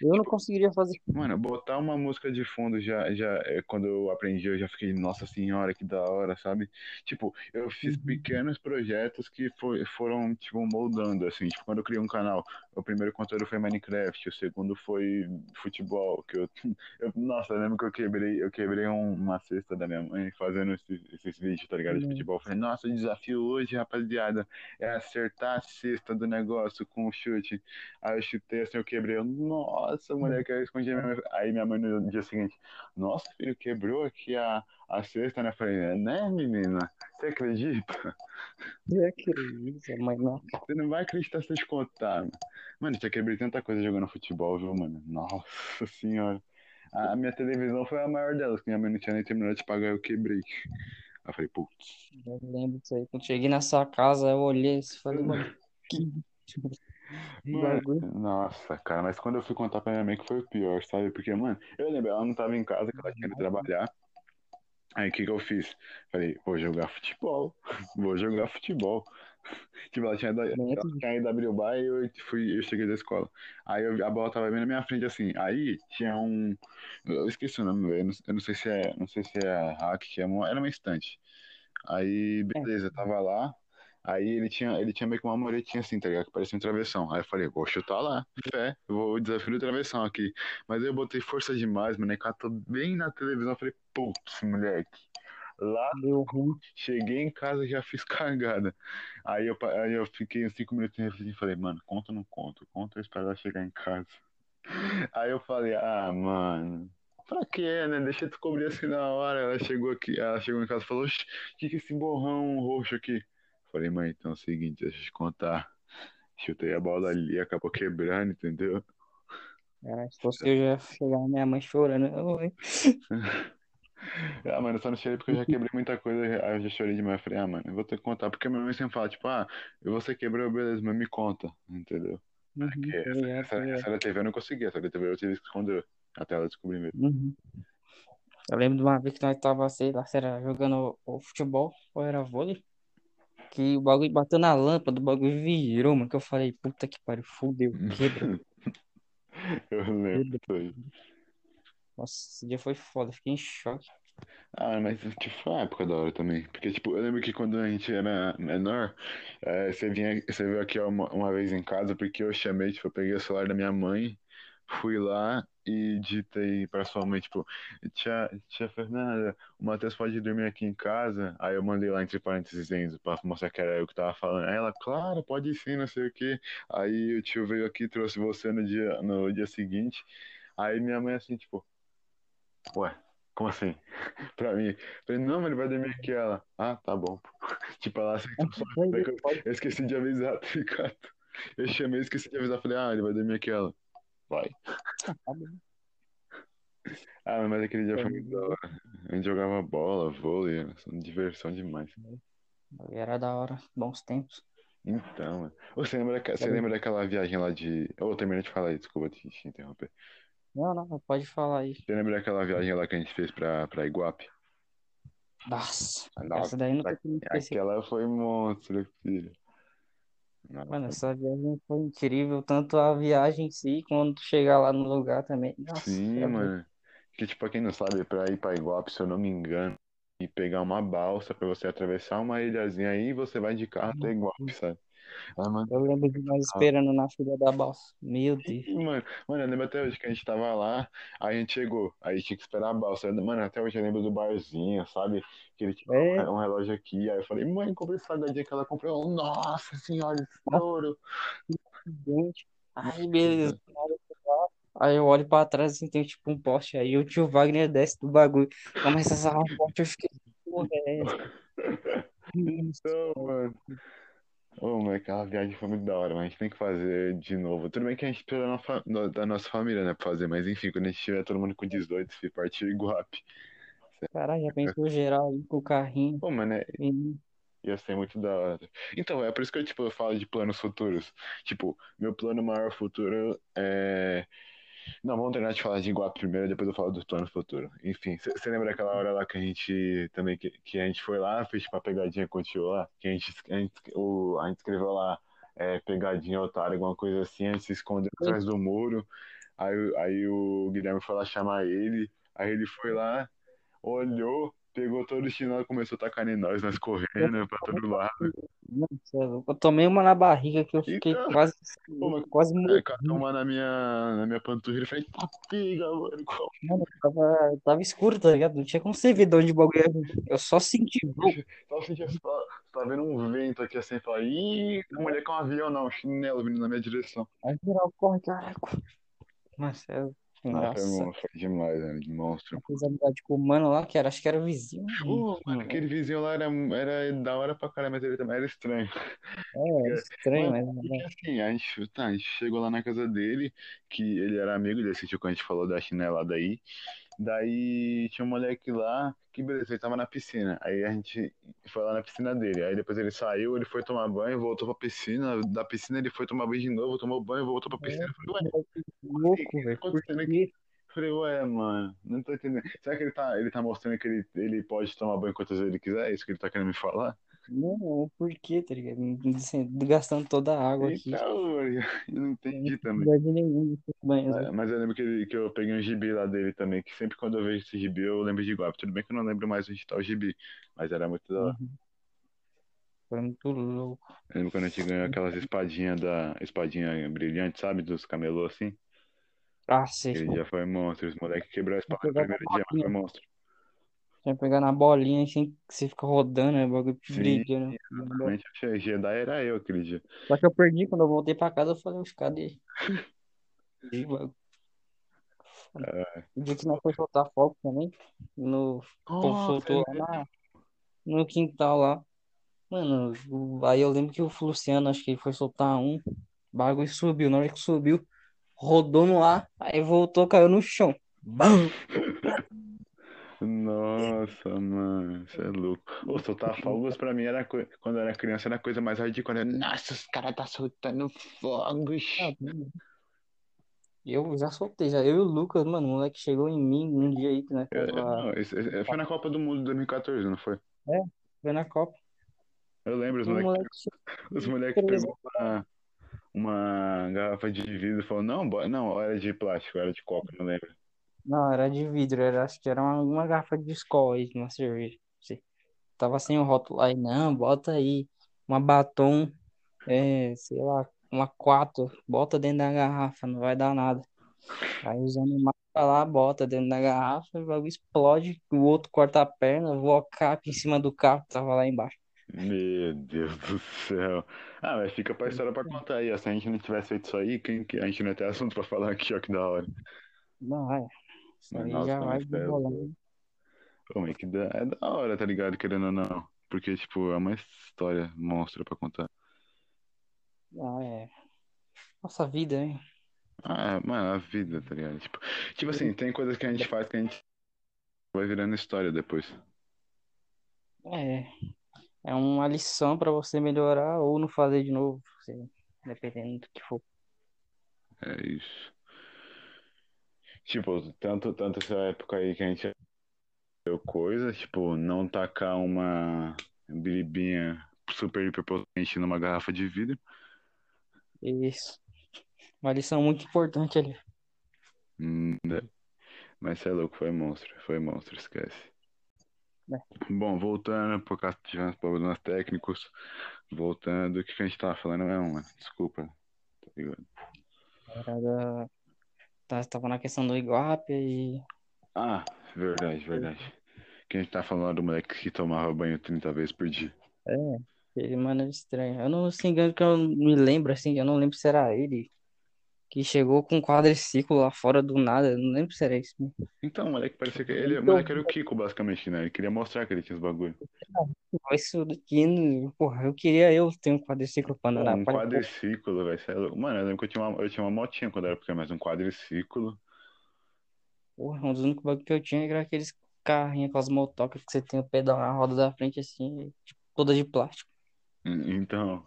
Eu não conseguiria fazer. Mano, botar uma música de fundo já, já, é, quando eu aprendi, eu já fiquei, nossa senhora, que da hora, sabe? Tipo, eu fiz Uhum. pequenos projetos que foi, foram, tipo, moldando, assim. Tipo, quando eu criei um canal, o primeiro conteúdo foi Minecraft, o segundo foi futebol, que eu, eu nossa, eu lembro que eu quebrei, eu quebrei um- uma cesta da minha mãe fazendo esses, esses vídeos, tá ligado? De Uhum. futebol. Eu falei, nossa, o desafio hoje, rapaziada, é acertar a cesta do negócio com o chute. Aí eu chutei assim, eu quebrei. Eu, nossa, moleque, aí eu escondi a minha mãe. Aí minha mãe no dia seguinte, nossa, filho, quebrou aqui a, a cesta, né? Eu falei, né, menina? Você acredita? Eu acredito, mas não. Você não vai acreditar se eu te contar, mano. Mano, já quebrei tanta coisa jogando futebol, viu, mano? Nossa senhora. A minha televisão foi a maior delas, que minha mãe não tinha nem terminado de pagar, eu quebrei. Aí eu falei, putz. Eu lembro disso aí. Quando cheguei na sua casa, eu olhei e falei, mano, que Mano, nossa, cara, mas quando eu fui contar pra minha mãe que foi o pior, sabe? Porque, mano, eu lembro, ela não tava em casa, que ela tinha ido trabalhar. Aí o que que eu fiz? Falei, vou jogar futebol, vou jogar futebol. Tipo, ela tinha, ido- ela Dentro tinha ido abrir o bar e eu, fui, eu cheguei da escola. Aí eu- a bola tava bem na minha frente, assim. Aí tinha um. Eu esqueci o nome, velho. Eu não, eu não sei se é. Não sei se é hack, que é uma, era uma estante. Aí, beleza, tava lá. Aí ele tinha, ele tinha meio que uma muretinha assim, tá ligado? Que parecia um travessão. Aí eu falei, vou chutar lá, fé, vou desafio do travessão aqui. Mas eu botei força demais, mano, e catou bem na televisão. Eu falei, putz, moleque. Lá, deu ruim. cheguei em casa já fiz cagada. Aí eu, aí eu fiquei uns cinco minutos refletindo e falei, mano, conta ou não conta? Conta ou ela chegar em casa? Aí eu falei, ah, mano, pra quê, né? Deixa eu descobrir assim na hora. Ela chegou aqui, ela chegou em casa e falou, "Oxi, o que que é esse borrão roxo aqui? Falei, mãe, então é o seguinte, deixa eu te contar. Chutei a bola ali, acabou quebrando, entendeu? Cara, se fosse eu, já chegar minha mãe chorando. Ah, mano, eu só não chorei porque eu já quebrei muita coisa, aí eu já chorei demais. Eu falei, ah, mano, eu vou ter que contar, porque minha mãe sempre fala, tipo, ah, você quebrou, beleza, mas me conta, entendeu? Uhum, Porque essa, essa, essa da TV eu não conseguia, essa da TV eu tive que esconder, até ela descobrir mesmo. Uhum. Eu lembro de uma vez que nós tava, sei lá, se era jogando o futebol ou era vôlei, que o bagulho bateu na lâmpada, o bagulho virou, mano, que eu falei, puta que pariu, fudeu, quebrou, Eu lembro disso. Nossa, esse dia foi foda, fiquei em choque. Ah, mas tipo, foi uma época da hora também. Porque, tipo, eu lembro que quando a gente era menor, eh, você vinha, você veio aqui uma, uma vez em casa porque eu chamei, tipo, eu peguei o celular da minha mãe, fui lá e dita aí pra sua mãe, tipo, tia, tia Fernanda, o Matheus pode dormir aqui em casa? Aí eu mandei lá entre parênteses Enzo pra mostrar que era eu que tava falando. Aí ela, claro, pode sim, não sei o quê. Aí o tio veio aqui e trouxe você no dia, no dia seguinte. Aí minha mãe assim, tipo, ué, como assim? pra mim. Falei, não, mas ele vai dormir aqui. Ela, ah, tá bom. tipo, ela aceitou só. Eu, eu esqueci de avisar, tá ligado? Eu chamei, esqueci de avisar. Falei, ah, ele vai dormir aqui. Ela, vai. Ah, mas aquele dia foi muito da hora. A gente jogava bola, vôlei, diversão demais. Era da hora, bons tempos. Então, mano. Você lembra, você lembra daquela viagem lá de. Eu oh, terminei de falar aí, desculpa te, te interromper. Não, não, pode falar aí. Você lembra daquela viagem lá que a gente fez pra, pra Iguape? Nossa, Nossa, essa daí não tem como esquecer. Aquela foi monstro, filho. Mano, essa viagem foi incrível, tanto a viagem em si, quando chegar lá no lugar também. Nossa, Sim, é mano. Que, tipo, pra quem não sabe, pra ir pra Iguape, se eu não me engano, e pegar uma balsa pra você atravessar uma ilhazinha aí, você vai de carro até Iguape, sabe? Ah, mano, Eu lembro de nós esperando na fila da balsa. Meu Deus. Mano, mano, eu lembro até hoje que a gente tava lá, aí a gente chegou, aí tinha que esperar a balsa. Mano, até hoje eu lembro do barzinho, sabe? Que ele tinha É, um relógio aqui, aí eu falei, mãe, comprei esse salgadinho que ela comprou. Nossa senhora, estouro. Ai, beleza. Aí eu olho pra trás assim, tem tipo um poste aí, o tio Wagner desce do bagulho, começa a sarrar um poste, eu fiquei, porra, é Então, mano. Ô, mas aquela viagem foi muito da hora, mas a gente tem que fazer de novo. Tudo bem que a gente precisa da nossa, da- da nossa família, né, pra fazer, mas enfim, quando a gente tiver todo mundo com 18, se partir Iguape. Caralho, já pensou geral aí com o carrinho. Pô, mano, é, Ia ser muito da hora. Então, é por isso que eu, tipo, eu falo de planos futuros. Tipo, meu plano maior futuro é. Não, vamos terminar de falar de Iguape primeiro, depois eu falo dos planos futuros. Enfim, você lembra aquela hora lá que a gente também, que, que a gente foi lá, fez tipo uma pegadinha com o tio lá? Que a gente, a gente, o, a gente escreveu lá, é, pegadinha, otário, alguma coisa assim, a gente se escondeu atrás do muro. Aí, aí o Guilherme foi lá chamar ele, aí ele foi lá, olhou, pegou todo o chinelo e começou a tacar em nós, nós correndo pra todo lado. É. Eu tomei uma na barriga que eu fiquei Então, quase, pô, quase morrendo. catou uma na minha, na minha panturrilha e falei, tá piga, mano. qual Mano, tava, tava escuro, tá ligho? Não tinha como você ver de onde o bagulho. Eu só senti. Tava sentindo, tá, vendo um vento aqui assim, fala, ih, a mulher com um avião não, chinelo vindo na minha direção. Aí geral corre, caralho. Nossa. Ah, Nossa. mon- foi demais, né? De monstro. Eu fiz amizade com o mano lá, que era, acho que era o vizinho. Pô, mano, aquele vizinho lá era, era da hora pra caramba, mas ele também era estranho. É, era estranho, Mano, mas. porque assim, a gente, tá, a gente chegou lá na casa dele, que ele era amigo desse tio que a gente falou da chinelada aí. Daí tinha um moleque lá, que beleza, ele tava na piscina. Aí a gente foi lá na piscina dele. Aí depois ele saiu, ele foi tomar banho, voltou pra piscina. Da piscina ele foi tomar banho de novo, tomou banho, voltou pra piscina. Eu falei, ué, Louco, o que tá velho. Por acontecendo aqui? falei, ué, mano, não tô entendendo. Será que ele tá, ele tá mostrando que ele, ele pode tomar banho quantas vezes ele quiser? É isso que ele tá querendo me falar? Não, por quê, tá ligado? Assim, Gastando toda a água aqui. Então, eu não Não entendi também. necessidade nenhuma desses banhos, Mas, eu lembro que, ele- que eu peguei um gibi lá dele também, que sempre quando eu vejo esse gibi eu lembro de Iguape. Tudo bem que eu não lembro mais onde tá o gibi, mas era muito da hora. Uhum. Foi muito louco. Eu lembro quando a gente ganhou aquelas espadinhas da espadinha brilhante, sabe? Dos camelô assim. Ah, sei. Aquele dia foi monstro. Os moleques quebraram a espada no primeiro dia, mas foi monstro. Que pegar na bolinha, assim, que você fica rodando, né? O bagulho Sim, brilhando. exatamente. O Jedi era eu aquele dia. Só que eu perdi quando eu voltei pra casa, eu falei, os cadê? O bagulho. É. O dia que nós foi soltar fogo também, no, povo soltou é lá na- no quintal lá. Mano, o- aí eu lembro que o Luciano, acho que ele foi soltar um, o bagulho subiu. Na hora que subiu, rodou no ar, aí voltou, caiu no chão. Bam! Nossa, mano, você é louco. Ô, soltar fogos pra mim era coi- quando eu era criança era a coisa mais hardcore. Nossa, os caras tá soltando fogos. Ah, Eu já soltei, já. Eu e o Lucas, mano, o moleque chegou em mim um dia aí que nós Eu- eu- tava. não, esse- esse- foi na Copa do Mundo de 2014, não foi? Foi na Copa. Eu lembro, os moleques moleque os moleque Beleza. pegou uma, uma garrafa de vidro e falou, não, bo- não, era de plástico, era de coca, não lembro. Não, era de vidro, era, acho que era uma, uma garrafa de Skol aí, uma cerveja. não sei. Tava sem o rótulo aí, não, bota aí uma batom, é, sei lá, uma 4, bota dentro da garrafa, não vai dar nada. Aí usando uma Vai lá, bota dentro da garrafa, o bagulho explode, o outro corta a perna, voa cap em cima do carro que tava lá embaixo. Meu Deus do céu. Ah, mas fica pra história pra contar aí. ó. Se a gente não tivesse feito isso aí, quem, que- a gente não ia ter assunto pra falar aqui, ó, que da hora. Não, é. Mas, aí nossa, já vai mas que da... é da hora, tá ligado? Querendo ou não. Porque, tipo, é uma história monstra pra contar. Ah, é. Nossa vida, hein? Ah, mano, a vida, tá ligado? Tipo, tipo assim, tem coisas que a gente faz que a gente vai virando história depois. É. É uma lição pra você melhorar ou não fazer de novo, dependendo do que for. É isso. Tipo, tanto, tanto essa época aí que a gente deu coisa, tipo, não tacar uma biribinha super hiperpotente numa garrafa de vidro. Isso. Uma lição muito importante ali. Hum? Mas você é louco, foi monstro, foi monstro, esquece. É. Bom, voltando, por causa tivemos problemas técnicos, voltando, o que, a gente tava falando mesmo, mano? Desculpa, tá ligado? Era da... tá- Tava na questão do Iguape e. Ah, verdade, verdade. Que a gente tá falando do moleque que tomava banho 30 vezes por dia. É, ele, mano, era estranho. Eu não se engano que eu me lembro, assim, eu não lembro se era ele que chegou com um quadriciclo lá fora do nada. Eu não lembro se era isso. mesmo. Então, o moleque parecia que ele, o Então, moleque era o Kiko, basicamente, né? Ele queria mostrar que ele tinha os bagulho. Isso daqui, porra, eu queria eu ter um quadriciclo pra andar um quadriciclo, velho. é. Mano, eu lembro que eu tinha uma, eu tinha uma motinha quando era pequeno, mas um quadriciclo. Porra, um dos únicos bagulhos que eu tinha era aqueles carrinhos com as motocas que você tem o pedal na roda da frente assim, tipo, toda de plástico. Hum, Então,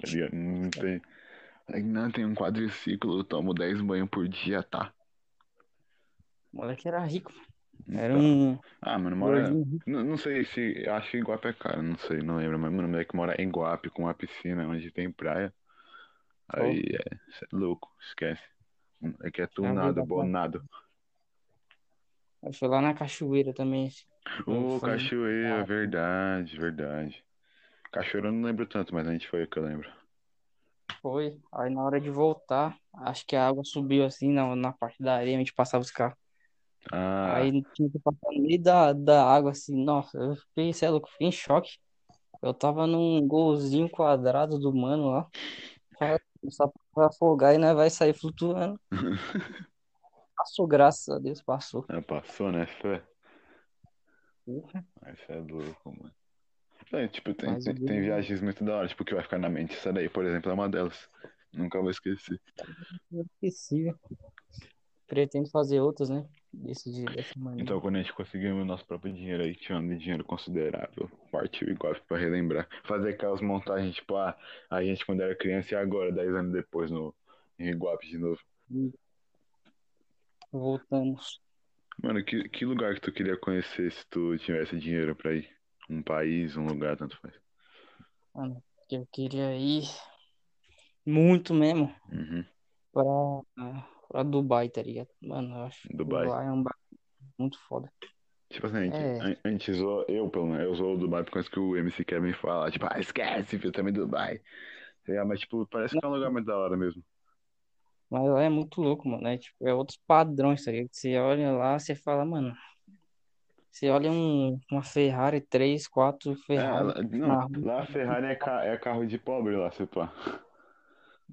tá? Não tem. Aí, Não, tem um quadriciclo, eu tomo 10 banhos por dia, tá? O moleque era rico. Era Então. um Ah, mano, mora. Não, não sei se. Acho que Iguape é caro, não sei, não lembro. Mas, mano, o moleque mora em Iguape com uma piscina onde tem praia. Aí é. É louco, esquece. É que é Ah, tunado, verdade. bonado. Foi lá na cachoeira também. Ô, Foi- cachoeira, verdade, verdade. Cachoeira eu não lembro tanto, mas a gente foi que eu lembro. Foi. Aí na hora de voltar, acho que a água subiu assim na, na parte da areia, a gente passava os carros. Ah, Aí tinha que passar no meio da, da água assim. Nossa, eu fiquei, sei lá, eu fiquei em choque. Eu tava num golzinho quadrado do mano lá. Só pra afogar e nós vai sair flutuando. Passou, graças a Deus, passou. ah, passou, né, fé? Mas é louco, mano. É, tipo, tem, Mas tem, tem viagens muito da hora, tipo, que vai ficar na mente. Essa daí, por exemplo, é uma delas. Nunca vou esquecer. Inesquecível. Pretendo fazer outras, né? Desse, dessa maneira. Então, quando a gente conseguir o nosso próprio dinheiro aí, tirando dinheiro considerável, partiu igual pra relembrar. Fazer aquelas montagens, tipo, ah, a gente quando era criança e agora, 10 anos depois, no em Iguape de novo. Voltamos. Mano, que, que lugar que tu queria conhecer se tu tivesse dinheiro pra ir? Um país, um lugar, tanto faz. Mano, eu queria ir muito mesmo Uhum. pra, pra Dubai, tá ligado? Mano, eu acho que Dubai. Dubai é um bagulho muito foda. Tipo assim, a gente, É. a, a gente zoa, eu pelo menos, eu zoo o Dubai por causa que o MC Kevin fala, tipo, ah, esquece, filho, também Dubai. É, mas, tipo, parece que é um lugar muito da hora mesmo. Mas lá é muito louco, mano. É, tipo, é outros padrões, tá ligado? Você olha lá, você fala, mano. Você olha um, uma Ferrari 3, 4 É, Ferrari lá- na não, lá a Ferrari é, ca- é carro de pobre lá, se pá.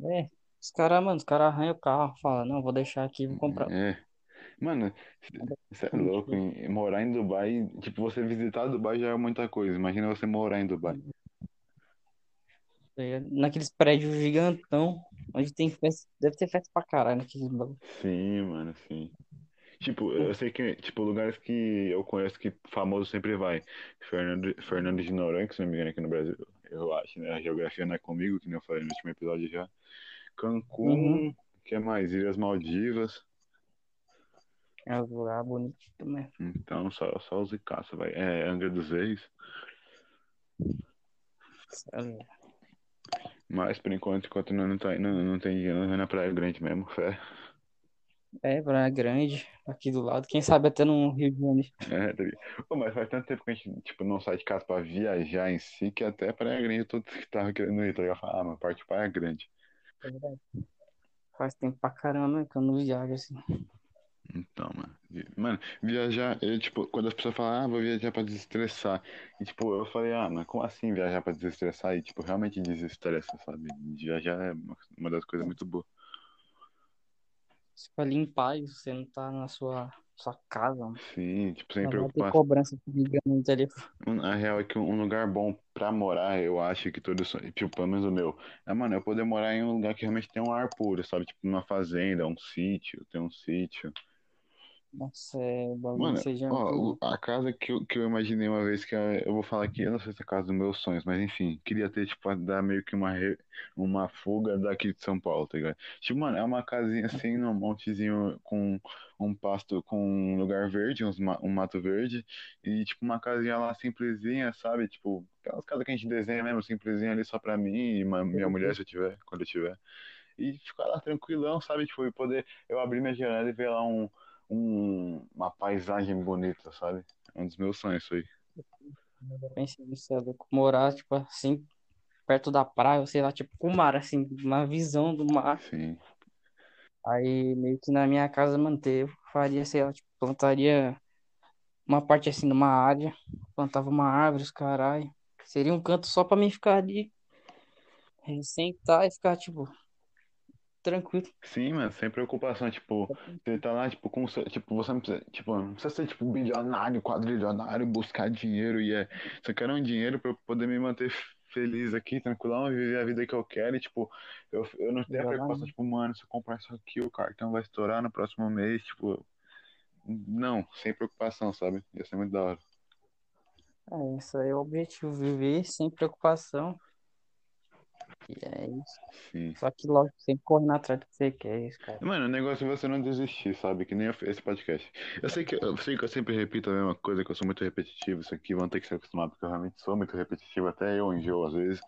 É, os caras, mano, os caras arranham o carro, falam, não, vou deixar aqui, vou comprar. É. Mano, você é louco, em- morar em Dubai, tipo, você visitar Dubai já é muita coisa. Imagina você morar em Dubai. ligado? Naqueles prédios gigantão, onde tem festa, deve ter festa pra caralho naqueles. Sim, mano, sim. Tipo, eu sei que, tipo, lugares que eu conheço que famoso sempre vai. Fernando, Fernando de Noronha, que se não me engano aqui no Brasil, eu acho, né? A geografia não é comigo, que nem eu falei no último episódio já. Cancún, Uhum. que é mais? Ilhas Maldivas. É um lugar bonito também. Então, só, só os caça, vai. É, Angra dos Reis. Mas, por enquanto, enquanto não, não, tá, não, não tem dinheiro, não vai na Praia Grande mesmo, fé. É, Praia Grande, aqui do lado. Quem sabe até no Rio de Janeiro. É, tá? Pô, mas faz tanto tempo que a gente, tipo, não sai de casa pra viajar em si, que até Praia Grande todos que tava querendo ir, tá ligado? Ah, mano, parte Praia Grande. É verdade. Faz tempo pra caramba que eu não viajo assim. Então, mano. Mano, viajar, eu, tipo, quando as pessoas falam, ah, vou viajar pra desestressar. E, tipo, eu falei, ah, mas como assim viajar pra desestressar? E, tipo, realmente desestressa, sabe? Viajar é uma das coisas muito boas. Se for limpar e você não tá na sua, sua casa, mano. Sim, tipo, sem vai preocupação. cobrança ligando no telefone. A real é que um lugar bom pra morar, eu acho que todo sonho, tipo, pelo menos o meu, é, mano, eu poder morar em um lugar que realmente tem um ar puro, sabe? Tipo, uma fazenda, um sítio, tem um sítio. Nossa, é, bagulho Mano, seja ó, o- a casa que eu, que eu imaginei uma vez, que é- eu vou falar aqui, eu não sei se é a casa dos meus sonhos, mas enfim, queria ter, tipo, dar meio que uma, re- uma fuga daqui de São Paulo, tá ligado? Tipo, mano, é uma casinha assim, num montezinho com um pasto, com um lugar verde, uns, ma- um mato verde, e tipo, uma casinha lá simplesinha, sabe? Tipo, aquelas casas que a gente desenha mesmo, simplesinha ali só pra mim e minha mulher, se eu tiver, quando eu tiver. E ficar lá tranquilão, sabe? Tipo, e poder eu abrir minha janela e ver lá um, um- uma paisagem bonita, sabe? É um dos meus sonhos isso aí. Eu pensei nisso, é louco. Morar, tipo, assim, perto da praia, sei lá, tipo, com o mar, assim, uma visão do mar. Sim. Aí, meio que na minha casa manter, eu faria, sei lá, tipo, plantaria uma parte assim numa área, plantava uma árvore, os caralho. Seria um canto só pra mim ficar ali, eh, sentar e ficar, tipo, tranquilo. Sim, mano, sem preocupação, tipo, você tá lá, tipo, com, tipo, você não precisa, tipo, não precisa ser, tipo, bilionário, quadrilionário, buscar dinheiro e é, só quero um dinheiro pra eu poder me manter feliz aqui, tranquilão, e viver a vida que eu quero e, tipo, eu, eu não tenho a preocupação, Exatamente. tipo, mano, se eu comprar isso aqui, o cartão vai estourar no próximo mês, tipo, não, sem preocupação, sabe? Ia ser muito da hora. É, isso aí é o objetivo, viver sem preocupação. E é isso. Sim. Só que, lógico, sempre correndo atrás do que você quer, isso, cara. Mano, o negócio é você não desistir, sabe? Que nem esse podcast. Eu sei que eu sei que eu sempre repito a mesma coisa, que eu sou muito repetitivo. Isso aqui vão ter que se acostumar, porque eu realmente sou muito repetitivo, até eu enjoo às vezes.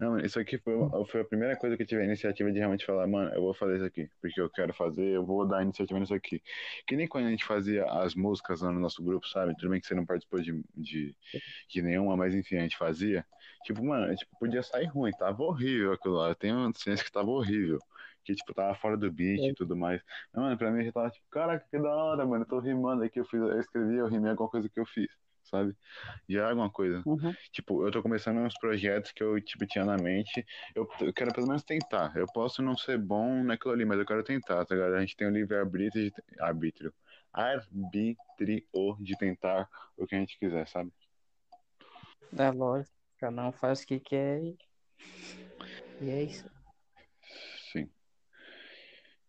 Não, mano, isso aqui foi, foi a primeira coisa que eu tive a iniciativa de realmente falar, mano, eu vou fazer isso aqui, porque eu quero fazer, eu vou dar iniciativa nisso aqui. Que nem quando a gente fazia as músicas lá no nosso grupo, sabe? Tudo bem que você não participou de, de, de nenhuma, mas enfim, a gente fazia. Tipo, mano, tipo, podia sair ruim, tava horrível aquilo lá. Eu tenho ciência que tava horrível. Que, tipo, tava fora do beat e tudo mais. Mas, mano, pra mim já tava tipo, caraca, que da hora, mano. Eu tô rimando aqui, eu, fiz, eu escrevi, eu rimei alguma coisa que eu fiz, sabe? Já é alguma coisa. Uhum. Tipo, eu tô começando uns projetos que eu, tipo, tinha na mente. Eu, eu quero pelo menos tentar. Eu posso não ser bom naquilo ali, mas eu quero tentar, tá ligado? A gente tem o livre-arbítrio. Arbítrio. Arbítrio de tentar o que a gente quiser, sabe? É lógico, cada um faz o que quer e, e é isso. Sim.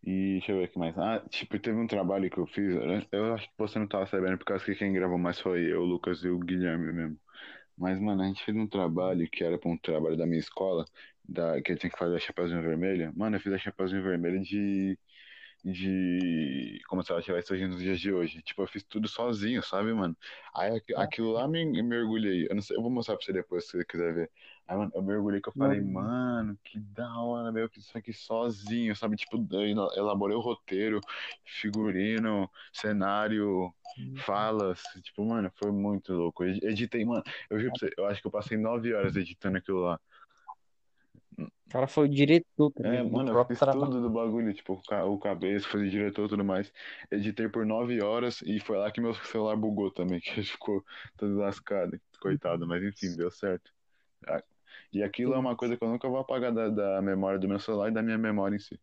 E deixa eu ver o que mais. Ah, tipo, teve um trabalho que eu fiz. Eu acho que você não tava sabendo, por causa que quem gravou mais foi eu, o Lucas e o Guilherme mesmo. Mas, mano, a gente fez um trabalho que era pra um trabalho da minha escola, da, que eu tinha que fazer a Chapeuzinho Vermelho. Mano, eu fiz a Chapeuzinho Vermelho de. De. Como se ela estivesse surgindo nos dias de hoje. Tipo, eu fiz tudo sozinho, sabe, mano? Aí aqu- aquilo lá me, me mergulhei. Eu não sei, eu vou mostrar pra você depois se você quiser ver. Aí, mano, eu mergulhei que eu falei, Mano. mano, que da hora, meu, eu fiz isso aqui sozinho, sabe? Tipo, elaborei o roteiro, figurino, cenário, falas. Tipo, mano, foi muito louco. Editei, mano, eu juro pra você, eu acho que eu passei nove horas editando aquilo lá. O cara foi o diretor tá É, mano, eu fiz trabalho. tudo do bagulho, tipo, o ca- o cabeça, fui diretor e tudo mais. Editei por nove horas e foi lá que meu celular bugou também, que ficou todo lascado, coitado, mas enfim, deu certo. Ah, E aquilo é uma coisa que eu nunca vou apagar da, da memória do meu celular e da minha memória em si.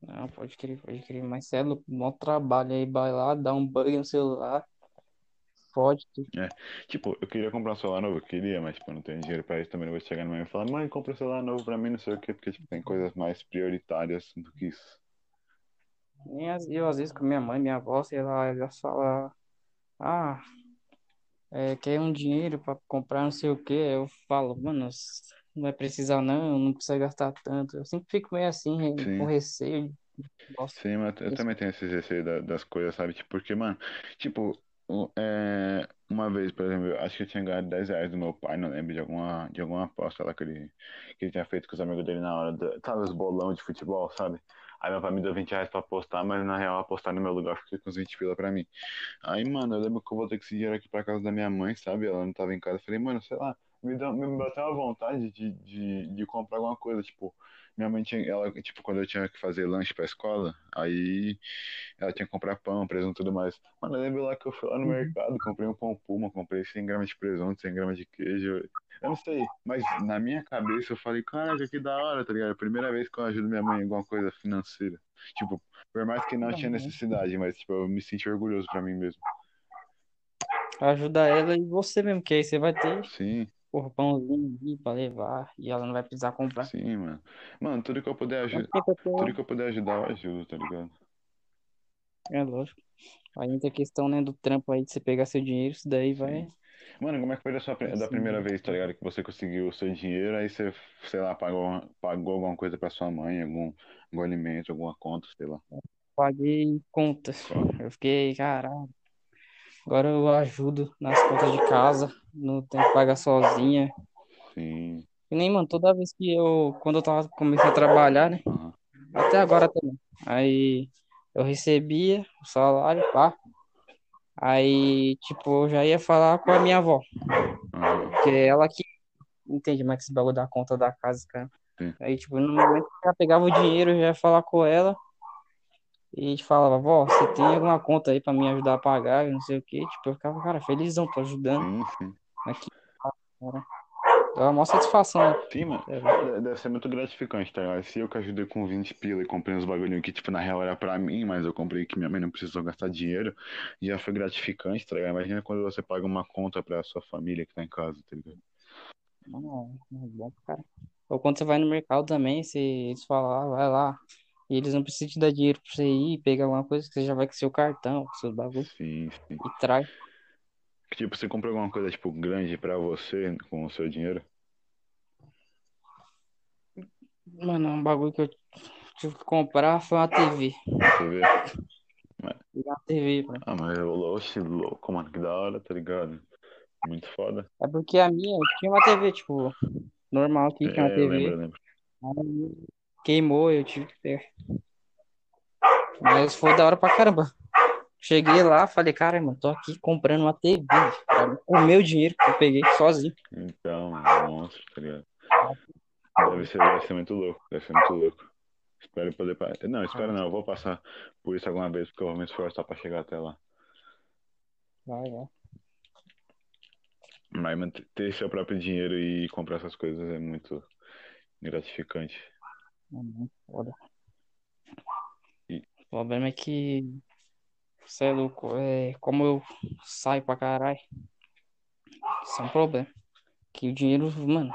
Não, pode crer, pode crer. Mas é louco, bom trabalho aí, vai lá, dá um bug no celular, fode tudo. Tipo, eu queria comprar um celular novo, eu queria, mas tipo, eu não tenho dinheiro pra isso, também não vou chegar no mãe e falar, mãe, compra um celular novo pra mim, não sei o quê, porque tipo, tem coisas mais prioritárias do que isso. As- eu, às vezes, com minha mãe, minha avó, sei lá, elas falam, ah, é, quer um dinheiro pra comprar não sei o quê. Eu falo, mano, não vai precisar não, não precisa gastar tanto. Eu sempre fico meio assim, Sim. com receio. Gosto Sim, mas eu também tenho esse receio da- das coisas, sabe? Tipo, porque, mano, tipo, é, uma vez, por exemplo, eu acho que eu tinha ganhado 10 reais do meu pai, não lembro, de alguma, de alguma aposta lá que ele, que ele tinha feito com os amigos dele na hora, do, sabe, os bolão de futebol, sabe? Aí meu pai me deu 20 reais pra apostar, mas na real apostar no meu lugar fiquei com os 20 pila pra mim. Aí, mano, eu lembro que eu voltei com esse dinheiro aqui pra casa da minha mãe, sabe? Ela não tava em casa. Eu falei, mano, sei lá, me, dá, me bateu uma vontade de, de, de comprar alguma coisa, tipo, minha mãe tinha, ela, tipo, quando eu tinha que fazer lanche pra escola, aí ela tinha que comprar pão, presunto e tudo mais. Mano, eu lembro lá que eu fui lá no Uhum. mercado, comprei um pão puma, comprei 100 gramas de presunto, 100 gramas de queijo. Eu não sei, mas na minha cabeça eu falei, caraca, que da hora, tá ligado? A primeira vez que eu ajudo minha mãe em alguma coisa financeira. Tipo, por mais que não tinha Uhum. necessidade, mas, tipo, eu me senti orgulhoso pra mim mesmo. Ajuda ela e você mesmo, que aí você vai ter, Sim, porra, pãozinho ali pra levar e ela não vai precisar comprar. sim, mano. Mano, tudo que eu puder ajudar, tudo que eu puder ajudar, eu ajudo, tá ligado? É lógico. Aí entra a questão, né, do trampo aí de você pegar seu dinheiro, isso daí vai. Sim. Mano, como é que foi da, sua, da primeira vez, tá ligado? Que você conseguiu o seu dinheiro, aí você, sei lá, pagou, pagou alguma coisa pra sua mãe, algum, algum alimento, alguma conta, sei lá. Paguei contas. Eu fiquei, caralho. Agora eu ajudo nas contas de casa, não tenho que pagar sozinha. Sim. E nem, mano, toda vez que eu, quando eu tava começando a trabalhar, né? Aham. Até agora também. Aí eu recebia o salário, pá. Aí, tipo, eu já ia falar com a minha avó, Aham. que é ela que entende mais que esse bagulho da conta da casa, cara. Sim. Aí, tipo, no momento que ela pegava o dinheiro, eu já ia falar com ela e falava, vó, você tem alguma conta aí pra me ajudar a pagar, e não sei o quê. Tipo, eu ficava, cara, felizão, tô ajudando Sim, sim. aqui, cara. Dá uma maior satisfação, né? Sim, mano. É, Deve- ser muito gratificante, tá ligado? Se eu que ajudei com 20 pila e comprei uns bagulhinhos que, tipo, na real era pra mim, mas eu comprei que minha mãe não precisou gastar dinheiro, já foi gratificante, tá ligado? Imagina quando você paga uma conta pra sua família que tá em casa, tá ligado? Não, é bom cara. Ou quando você vai no mercado também, se eles falam, ah, vai lá. E eles não precisam te dar dinheiro pra você ir pegar alguma coisa, que você já vai com seu cartão, com seus bagulhos Sim, sim. e traz. Tipo, você comprou alguma coisa, tipo, grande pra você com o seu dinheiro? Mano, um bagulho que eu tive que comprar foi uma TV. Você vê? Uma TV, mano. Ah, mas eu, oxe, louco, mano, que da hora, tá ligado? Muito foda. É porque a minha, tinha uma TV, tipo, normal aqui, tinha uma É, eu lembro, TV. eu lembro. Aí queimou, eu tive que pegar. Mas foi da hora pra caramba. Cheguei lá, falei, cara, mano, tô aqui comprando uma TV, cara, com o meu dinheiro que eu peguei sozinho. Então, monstro, tá ligado? Deve ser, deve ser muito louco, deve ser muito louco. Espero poder. Não, espero não, eu vou passar por isso alguma vez, porque eu vou me esforçar pra chegar até lá. Vai, vai. Mas ter seu próprio dinheiro e comprar essas coisas é muito gratificante. É muito foda. O problema é que você é louco, é como eu saio pra caralho. Isso é um problema. Que o dinheiro, mano,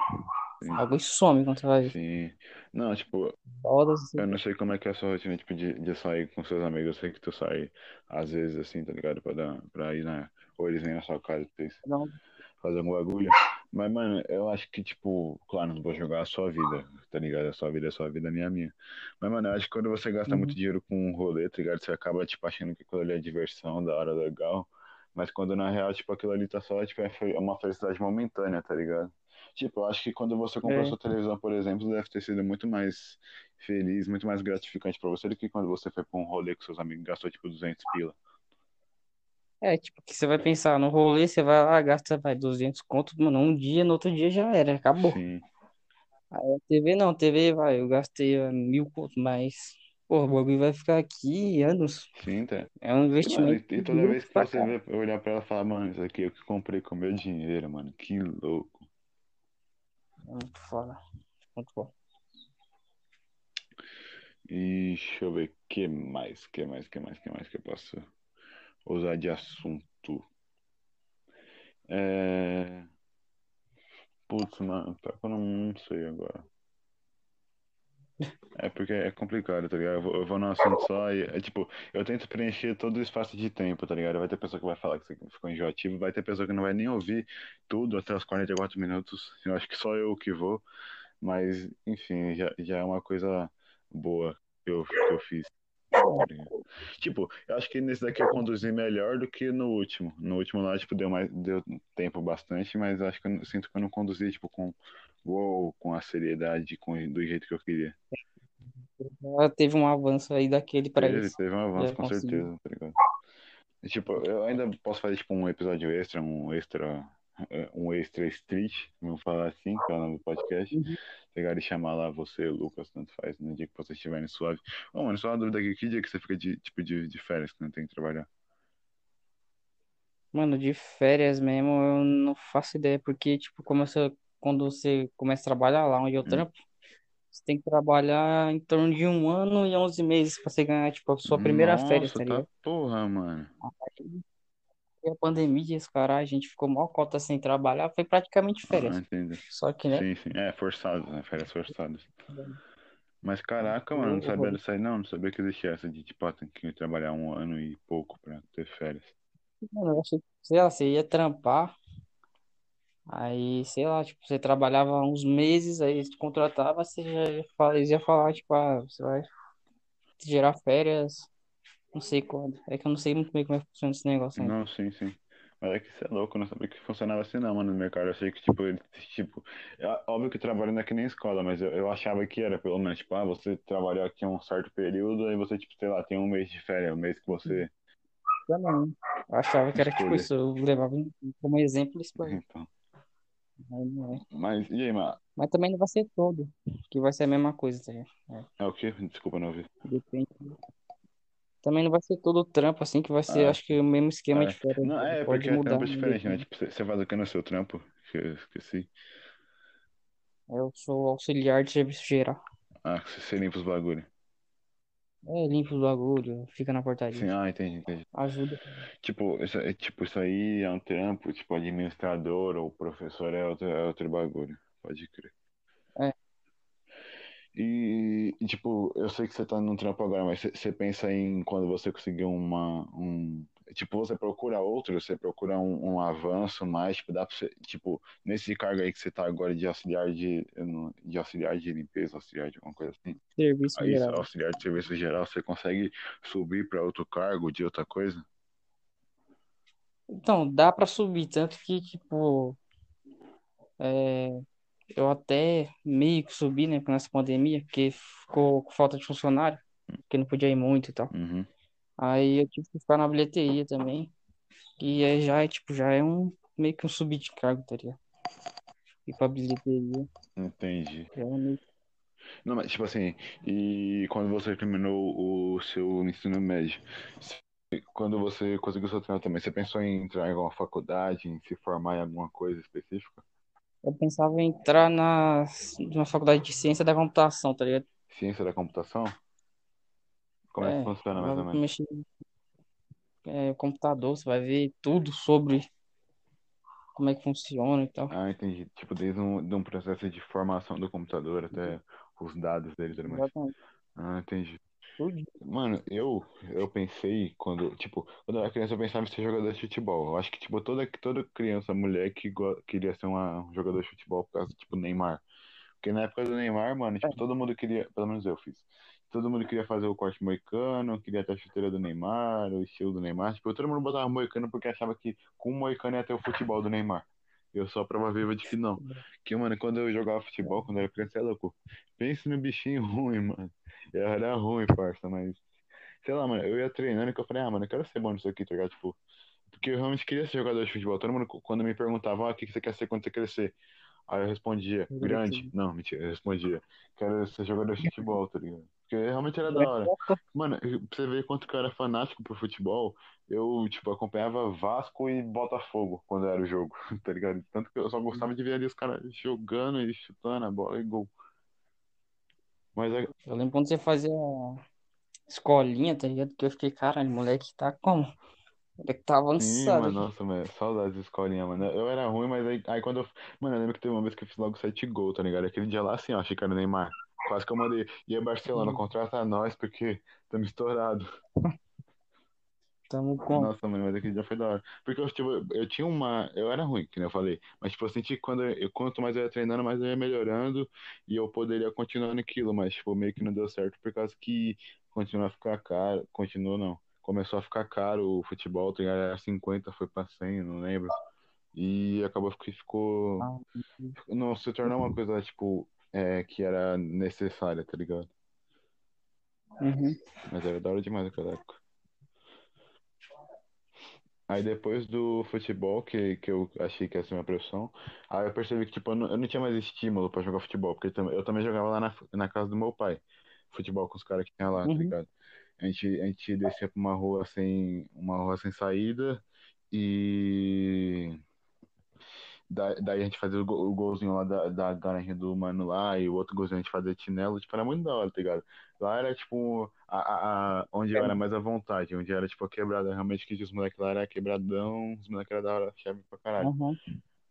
Sim. o bagulho some quando você vai ver. Sim. Não, tipo, Foda assim. eu não sei como é que é a sua rotina, tipo, de, de sair com seus amigos. Eu sei que tu sai às vezes assim, tá ligado? Pra, dar, pra ir na. Ou eles vêm na sua casa pra fazer algum bagulho. Mas, mano, eu acho que, tipo, claro, não vou jogar a sua vida, tá ligado? A sua vida é a sua vida, a minha é a minha. Mas, mano, eu acho que quando você gasta Uhum. muito dinheiro com um rolê, tá ligado? Você acaba, tipo, achando que aquilo ali é diversão, da hora, legal. Mas quando na real, tipo, aquilo ali tá só, tipo, é é uma felicidade momentânea, tá ligado? Tipo, eu acho que quando você comprou É. sua televisão, por exemplo, deve ter sido muito mais feliz, muito mais gratificante pra você do que quando você foi pra um rolê com seus amigos e gastou, tipo, 200 pila. É, tipo, que você vai pensar no rolê, você vai lá, gasta, vai, 200 conto, mano, um dia, no outro dia já era, acabou. Sim, Aí a TV não, TV, vai, eu gastei ah, mil conto, mas, porra, o bagulho vai ficar aqui anos. sim, tá. É um E, mano, investimento e toda vez que você vê, olhar pra ela e falar, mano, isso aqui eu que comprei com meu dinheiro, mano, que louco. É muito foda. Muito bom. E deixa eu ver, que mais, que mais, que mais, que mais que eu posso usar de assunto. É... Putz, mano, que eu não, sei agora. É porque é complicado, tá ligado? Eu vou, eu vou num assunto só e, é tipo, eu tento preencher todo o espaço de tempo, tá ligado? Vai ter pessoa que vai falar que aqui ficou enjoativo, vai ter pessoa que não vai nem ouvir tudo até os 44 minutos. Eu acho que só eu que vou, mas, enfim, já, já é uma coisa boa que eu, que eu fiz. Tipo, eu acho que nesse daqui eu conduzi melhor do que no último. No último lá, tipo, deu mais, deu tempo bastante, mas acho que eu sinto que eu não conduzi, tipo, com, uou, com a seriedade, com, do jeito que eu queria. Já teve um avanço aí daquele pra Teve, isso. teve um avanço, com conseguiu. certeza, tá ligado? E, tipo, eu ainda posso fazer, tipo, um episódio extra, um extra um extra street, vamos falar assim, que é o nome do podcast. Uhum. Pegar e chamar lá você, Lucas, tanto faz, no dia que vocês estiverem suave. Ô, mano, só uma dúvida aqui, que dia que você fica de, tipo, de, de férias, que não tem que trabalhar? Mano, de férias mesmo, eu não faço ideia, porque, tipo, começa, quando você começa a trabalhar lá onde eu Hum. trampo, você tem que trabalhar em torno de um ano e 11 meses pra você ganhar, tipo, a sua primeira férias, Nossa, tá tá ligado? porra, mano. E a pandemia, esse cara, a gente ficou mal cota sem trabalhar, foi praticamente Ah, férias. entendi. Só que, né? Sim, sim. É, forçado, né? Férias forçadas. Mas caraca, mano, não sabia disso aí, não. Não sabia que existia essa de, tipo, ah, tem que trabalhar um ano e pouco pra ter férias. Mano, eu achei que, sei lá, você ia trampar, aí, sei lá, tipo, você trabalhava uns meses, aí eles te contratava, você já eles iam falar, tipo, ah, você vai gerar férias, não sei quando. É que eu não sei muito bem como é que funciona esse negócio ainda. Não, sim, sim. Mas é que você é louco, eu não sabia que funcionava assim não, mano, no mercado. Eu achei que, tipo, ele- tipo, é óbvio que trabalho não é que nem escola, mas eu, eu achava que era, pelo menos, tipo, ah, você trabalhou aqui um certo período, aí você, tipo, sei lá, tem um mês de férias, o mês que você. Também. Eu achava que era tipo Escolha. isso, eu levava como exemplo isso pra. Então. Mas não é. Mas, e aí, mano? Mas também não vai ser todo, que vai ser a mesma coisa, tá? É, É o quê? Desculpa, não ouvi. depende. Também não vai ser todo o trampo, assim, que vai ser, Ah, acho que o mesmo esquema É. férias. Não, é, Pode porque é mudar trampo no diferente, né? meio. Tipo, você você faz o que no seu trampo? Que eu esqueci. Eu sou auxiliar de serviço geral. Ah, você limpa os bagulho. É, limpa os bagulho, fica na Sim, portaria. ah, entendi, entendi. Ajuda. Tipo, isso, é, tipo, isso aí é um trampo, tipo, administrador ou professor é outro, é outro bagulho. Pode crer. E, e, tipo, eu sei que você tá num trampo agora, mas você- pensa em quando você conseguir uma, um... Tipo, você procura outro, você procura um, um avanço mais, tipo, dá pra você, tipo, nesse cargo aí que você tá agora de auxiliar de, de auxiliar de limpeza, auxiliar de alguma coisa assim. Serviço Aí, geral. auxiliar de serviço geral, você consegue subir pra outro cargo de outra coisa? Então, dá pra subir, tanto que, tipo, é, eu até meio que subi, né, nessa pandemia, porque ficou com falta de funcionário, porque não podia ir muito e tal. Uhum. Aí eu tive que ficar na bilheteria também. E aí já é, tipo, já é um meio que um subir de cargo, tá ligado? Ir pra bilheteria. Entendi. É meio... Não, mas tipo assim, e quando você terminou o seu ensino médio, quando você conseguiu seu trampo também, você pensou em entrar em alguma faculdade, em se formar em alguma coisa específica? Eu pensava em entrar na, na faculdade de ciência da computação, tá ligado? Ciência da computação? Como é que É, funciona mais ou menos? mexer é, computador, você vai ver tudo sobre como é que funciona e tal. Ah, entendi. Tipo, desde um, de um processo de formação do computador até os dados dele. Exatamente. Ah, entendi. Mano, eu, eu pensei quando, tipo, quando eu era criança eu pensava em ser jogador de futebol. Eu acho que, tipo, toda, toda criança, mulher que go- queria ser uma, um jogador de futebol por causa, tipo, Neymar. Porque na época do Neymar, mano, tipo, todo mundo queria, pelo menos eu fiz. Todo mundo queria fazer o corte moicano, queria ter a chuteira do Neymar, o estilo do Neymar. Tipo, todo mundo botava moicano porque achava que com o moicano ia ter o futebol do Neymar. Eu sou a prova viva de que não. Que, mano, quando eu jogava futebol, quando eu era criança, é louco. Pense no bichinho ruim, mano. Eu era ruim, parça, mas. Sei lá, mano, eu ia treinando que eu falei, ah, mano, eu quero ser bom nisso aqui, tá ligado? Tipo, porque eu realmente queria ser jogador de futebol. Todo mundo, quando me perguntava, ah, o que você quer ser quando você crescer? Aí eu respondia, grande. futebol. Não, mentira, eu respondia, quero ser jogador de futebol, tá ligado? Porque realmente era da hora. Mano, pra você ver quanto que eu era fanático por futebol, eu, tipo, acompanhava Vasco e Botafogo quando era o jogo, tá ligado? Tanto que eu só gostava de ver ali os caras jogando e chutando a bola e gol. Mas é, Eu lembro quando você fazia escolinha, tá ligado? Que eu fiquei, caralho, moleque tá como? Moleque tá Sim, avançado mano, aqui. nossa, mano, saudades de escolinha, mano. Eu era ruim, mas aí, aí quando eu. Mano, eu lembro que teve uma vez que eu fiz logo sete gols, tá ligado? Aquele dia lá, assim, ó, achei que era o Neymar. Quase que eu mandei. E aí, Barcelona, Hum. contrata nós, porque estamos estourados. Tamo com. Nossa, mano, mas aquele dia foi da hora. Porque eu, tipo, eu tinha uma. Eu era ruim, que nem eu falei. Mas, tipo, eu senti que quando eu, quanto mais eu ia treinando, mais eu ia melhorando. E eu poderia continuar naquilo. Mas, tipo, meio que não deu certo por causa que continuou a ficar caro. Continuou, não. Começou a ficar caro o futebol. tá ligado? Era 50, foi pra 100, não lembro. E acabou que ficou. Ah, Não, se tornou uma coisa, tipo, é, que era necessária, tá ligado? Uhum. Mas era da hora demais naquela época. Aí depois do futebol, que, que eu achei que ia ser minha profissão, aí eu percebi que, tipo, eu não, eu não tinha mais estímulo pra jogar futebol, porque eu também, eu também jogava lá na, na casa do meu pai, futebol com os caras que tinha lá, tá Uhum, ligado? A gente, a gente descia pra uma rua sem, uma rua sem saída e da- daí a gente fazia o, gol- o golzinho lá da, da garagem do mano lá e o outro golzinho a gente fazia chinelo, tipo, era muito da hora, tá ligado? Lá era, tipo, a, a, a- onde eu era mais à vontade, onde era, tipo, a quebrada, realmente que os moleques lá era quebradão, os moleques eram da hora, chave pra caralho. uhum,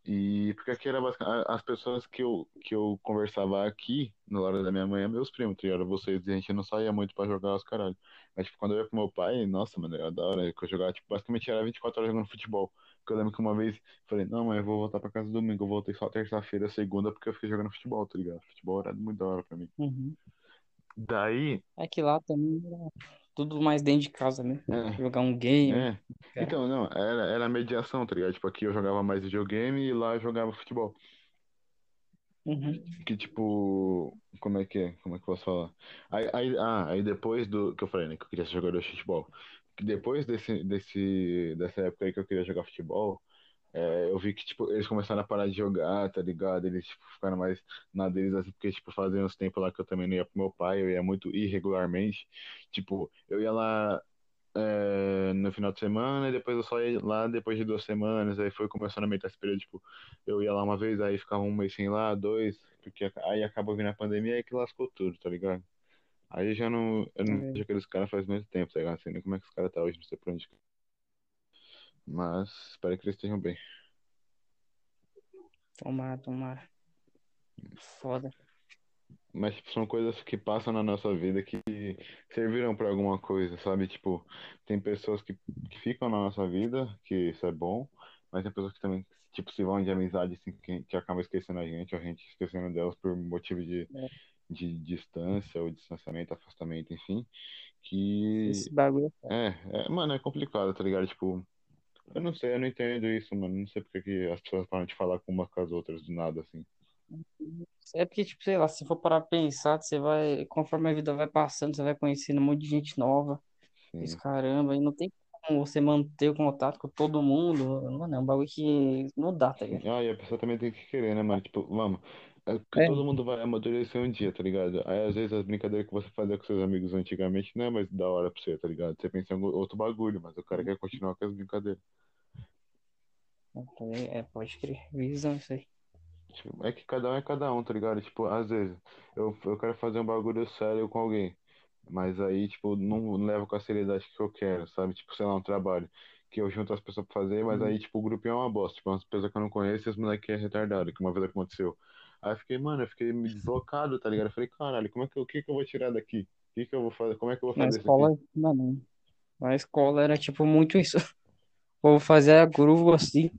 E porque aqui era basicamente, as pessoas que eu, que eu conversava aqui, na hora da minha mãe, é meus primos, tá ligado? Vocês, a gente não saía muito pra jogar os caralho. Mas, tipo, quando eu ia com meu pai, nossa, mano, era da hora, que eu jogava, tipo, basicamente era 24 horas jogando futebol. Porque eu lembro que uma vez, falei, não, mãe, eu vou voltar pra casa domingo, eu voltei só terça-feira, segunda, porque eu fiquei jogando futebol, tá ligado? Futebol era muito da hora pra mim. uhum. Daí, É que lá também era tudo mais dentro de casa mesmo. é, Jogar um game, é. Então, não, era, era mediação, tá ligado? Tipo, aqui eu jogava mais videogame e lá eu jogava futebol. Uhum, Que tipo, como é que é? Como é que eu posso falar? Aí, aí, ah, aí depois do que eu falei, né, que eu queria ser jogador de futebol. Depois desse, desse, dessa época aí que eu queria jogar futebol, é, eu vi que tipo, eles começaram a parar de jogar, tá ligado? Eles tipo, ficaram mais na deles, assim, porque tipo, fazia uns tempos lá que eu também não ia pro meu pai, eu ia muito irregularmente. Tipo, eu ia lá é, no final de semana, e depois eu só ia lá depois de duas semanas, aí foi começando a meio esse período, tipo, eu ia lá uma vez, aí ficava um mês sem lá, dois, porque aí acabou vindo a pandemia aí que lascou tudo, tá ligado? Aí já não, eu não é, vejo aqueles caras faz muito tempo, tá ligado? Não sei nem como é que os caras tá hoje, não sei pra onde. Mas espero que eles estejam bem. tomar, tomar. Foda. Mas tipo, são coisas que passam na nossa vida que serviram pra alguma coisa, sabe? Tipo, tem pessoas que, que ficam na nossa vida, que isso é bom, mas tem pessoas que também, tipo, se vão de amizade, assim, que, que acabam esquecendo a gente, ou a gente esquecendo delas por motivo de, É, de distância ou distanciamento, afastamento, enfim, que esse bagulho é é, é, mano, é complicado, tá ligado? Tipo, eu não sei, eu não entendo isso, mano. Não sei porque que as pessoas param de falar com umas com as outras do nada, assim. É porque, tipo, sei lá, se for parar pra pensar, você vai, conforme a vida vai passando, você vai conhecendo um monte de gente nova. Isso, caramba, e não tem como você manter o contato com todo mundo. Mano, é um bagulho que não dá, tá ligado? Ah, e a pessoa também tem que querer, né, mano? Tipo, vamos. É porque É, todo mundo vai amadurecer um dia, tá ligado? Aí às vezes as brincadeiras que você fazia com seus amigos antigamente não é mais da hora pra você, tá ligado? Você pensa em algum outro bagulho, mas o cara quer continuar com as brincadeiras. é, pode crer. Visão isso aí. Tipo, é que cada um é cada um, tá ligado? Tipo, às vezes eu, eu quero fazer um bagulho sério com alguém. Mas aí, tipo, não levo com a seriedade que eu quero, sabe? Tipo, sei lá, um trabalho que eu junto as pessoas pra fazer, mas aí, Hum, tipo, o grupinho é uma bosta. Tipo, umas pessoas que eu não conheço e os moleques é retardado, que uma vez aconteceu. Aí eu fiquei, mano, eu fiquei me deslocado, tá ligado? Eu falei, caralho, como é que, eu- o que que eu vou tirar daqui? O que que eu vou fazer? Como é que eu vou Na fazer isso aqui? escola, mano, na escola era tipo muito isso. O povo fazia grupo assim.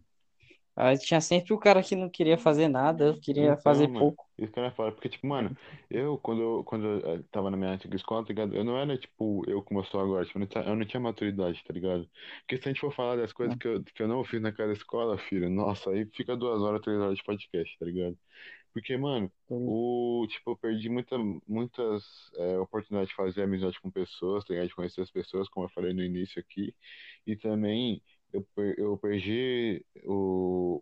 Aí tinha sempre o cara que não queria fazer nada, queria Então, fazer mano, pouco. isso que eu ia falar, porque, tipo, mano, eu, quando eu, quando eu eh, tava na minha antiga escola, tá ligado? Eu não era, tipo, eu como eu sou agora, tipo, eu não tinha, eu não maturidade, tá ligado? Porque se a gente for falar das coisas né? que eu, que eu não fiz naquela escola, filho, nossa, aí fica duas horas, três horas de podcast, tá ligado? Porque, mano, o, tipo, eu perdi muita, muitas é, oportunidades de fazer amizade com pessoas, tá? De conhecer as pessoas, como eu falei no início aqui, e também eu, eu perdi o,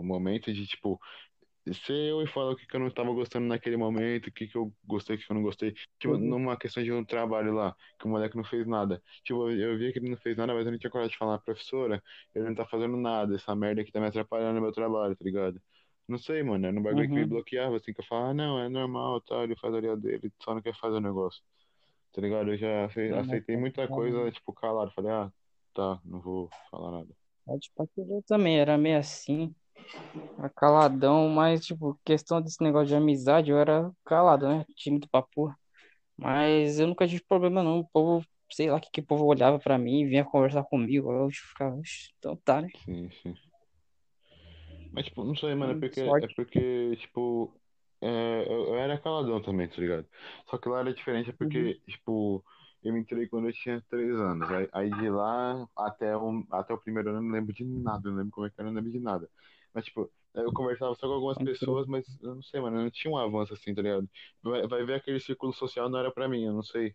o momento de, tipo, ser eu e falar o que que eu não estava gostando naquele momento, o que que eu gostei, o que que eu não gostei. Tipo, Entendi. numa questão de um trabalho lá, que o moleque não fez nada. Tipo, eu eu via que ele não fez nada, mas eu não tinha coragem de falar, professora, ele não tá fazendo nada, essa merda aqui tá me atrapalhando no meu trabalho, tá ligado? Não sei, mano, era um bagulho que me Uhum. bloqueava, assim, que eu falava, ah, não, é normal, tá, ele faz ali a dele, só não quer fazer o negócio, tá ligado? Eu já ace- Não, mas aceitei pode muita coisa, tipo, calado, falei, ah, tá, não vou falar nada. pode pra querer também, era meio assim, era caladão, mas tipo, questão desse negócio de amizade, eu era calado, né? Tímido pra porra. Mas eu nunca tive problema não, o povo, sei lá, o que que o povo olhava pra mim, vinha conversar comigo, eu ficava, "Oxe, então tá, né? Sim, sim. Mas, tipo, não sei, mano, é Hum, porque, é porque, tipo, é, eu, eu era caladão também, tá ligado? Só que lá era diferente, é Uhum. porque, tipo, eu me entrei quando eu tinha três anos. Aí, aí de lá até o, até o primeiro ano eu não lembro de nada, eu não lembro como é que era, eu não lembro de nada. Mas, tipo, eu conversava só com algumas pessoas, mas eu não sei, mano, eu não tinha um avanço assim, tá ligado? Vai, vai ver aquele círculo social não era pra mim, eu não sei.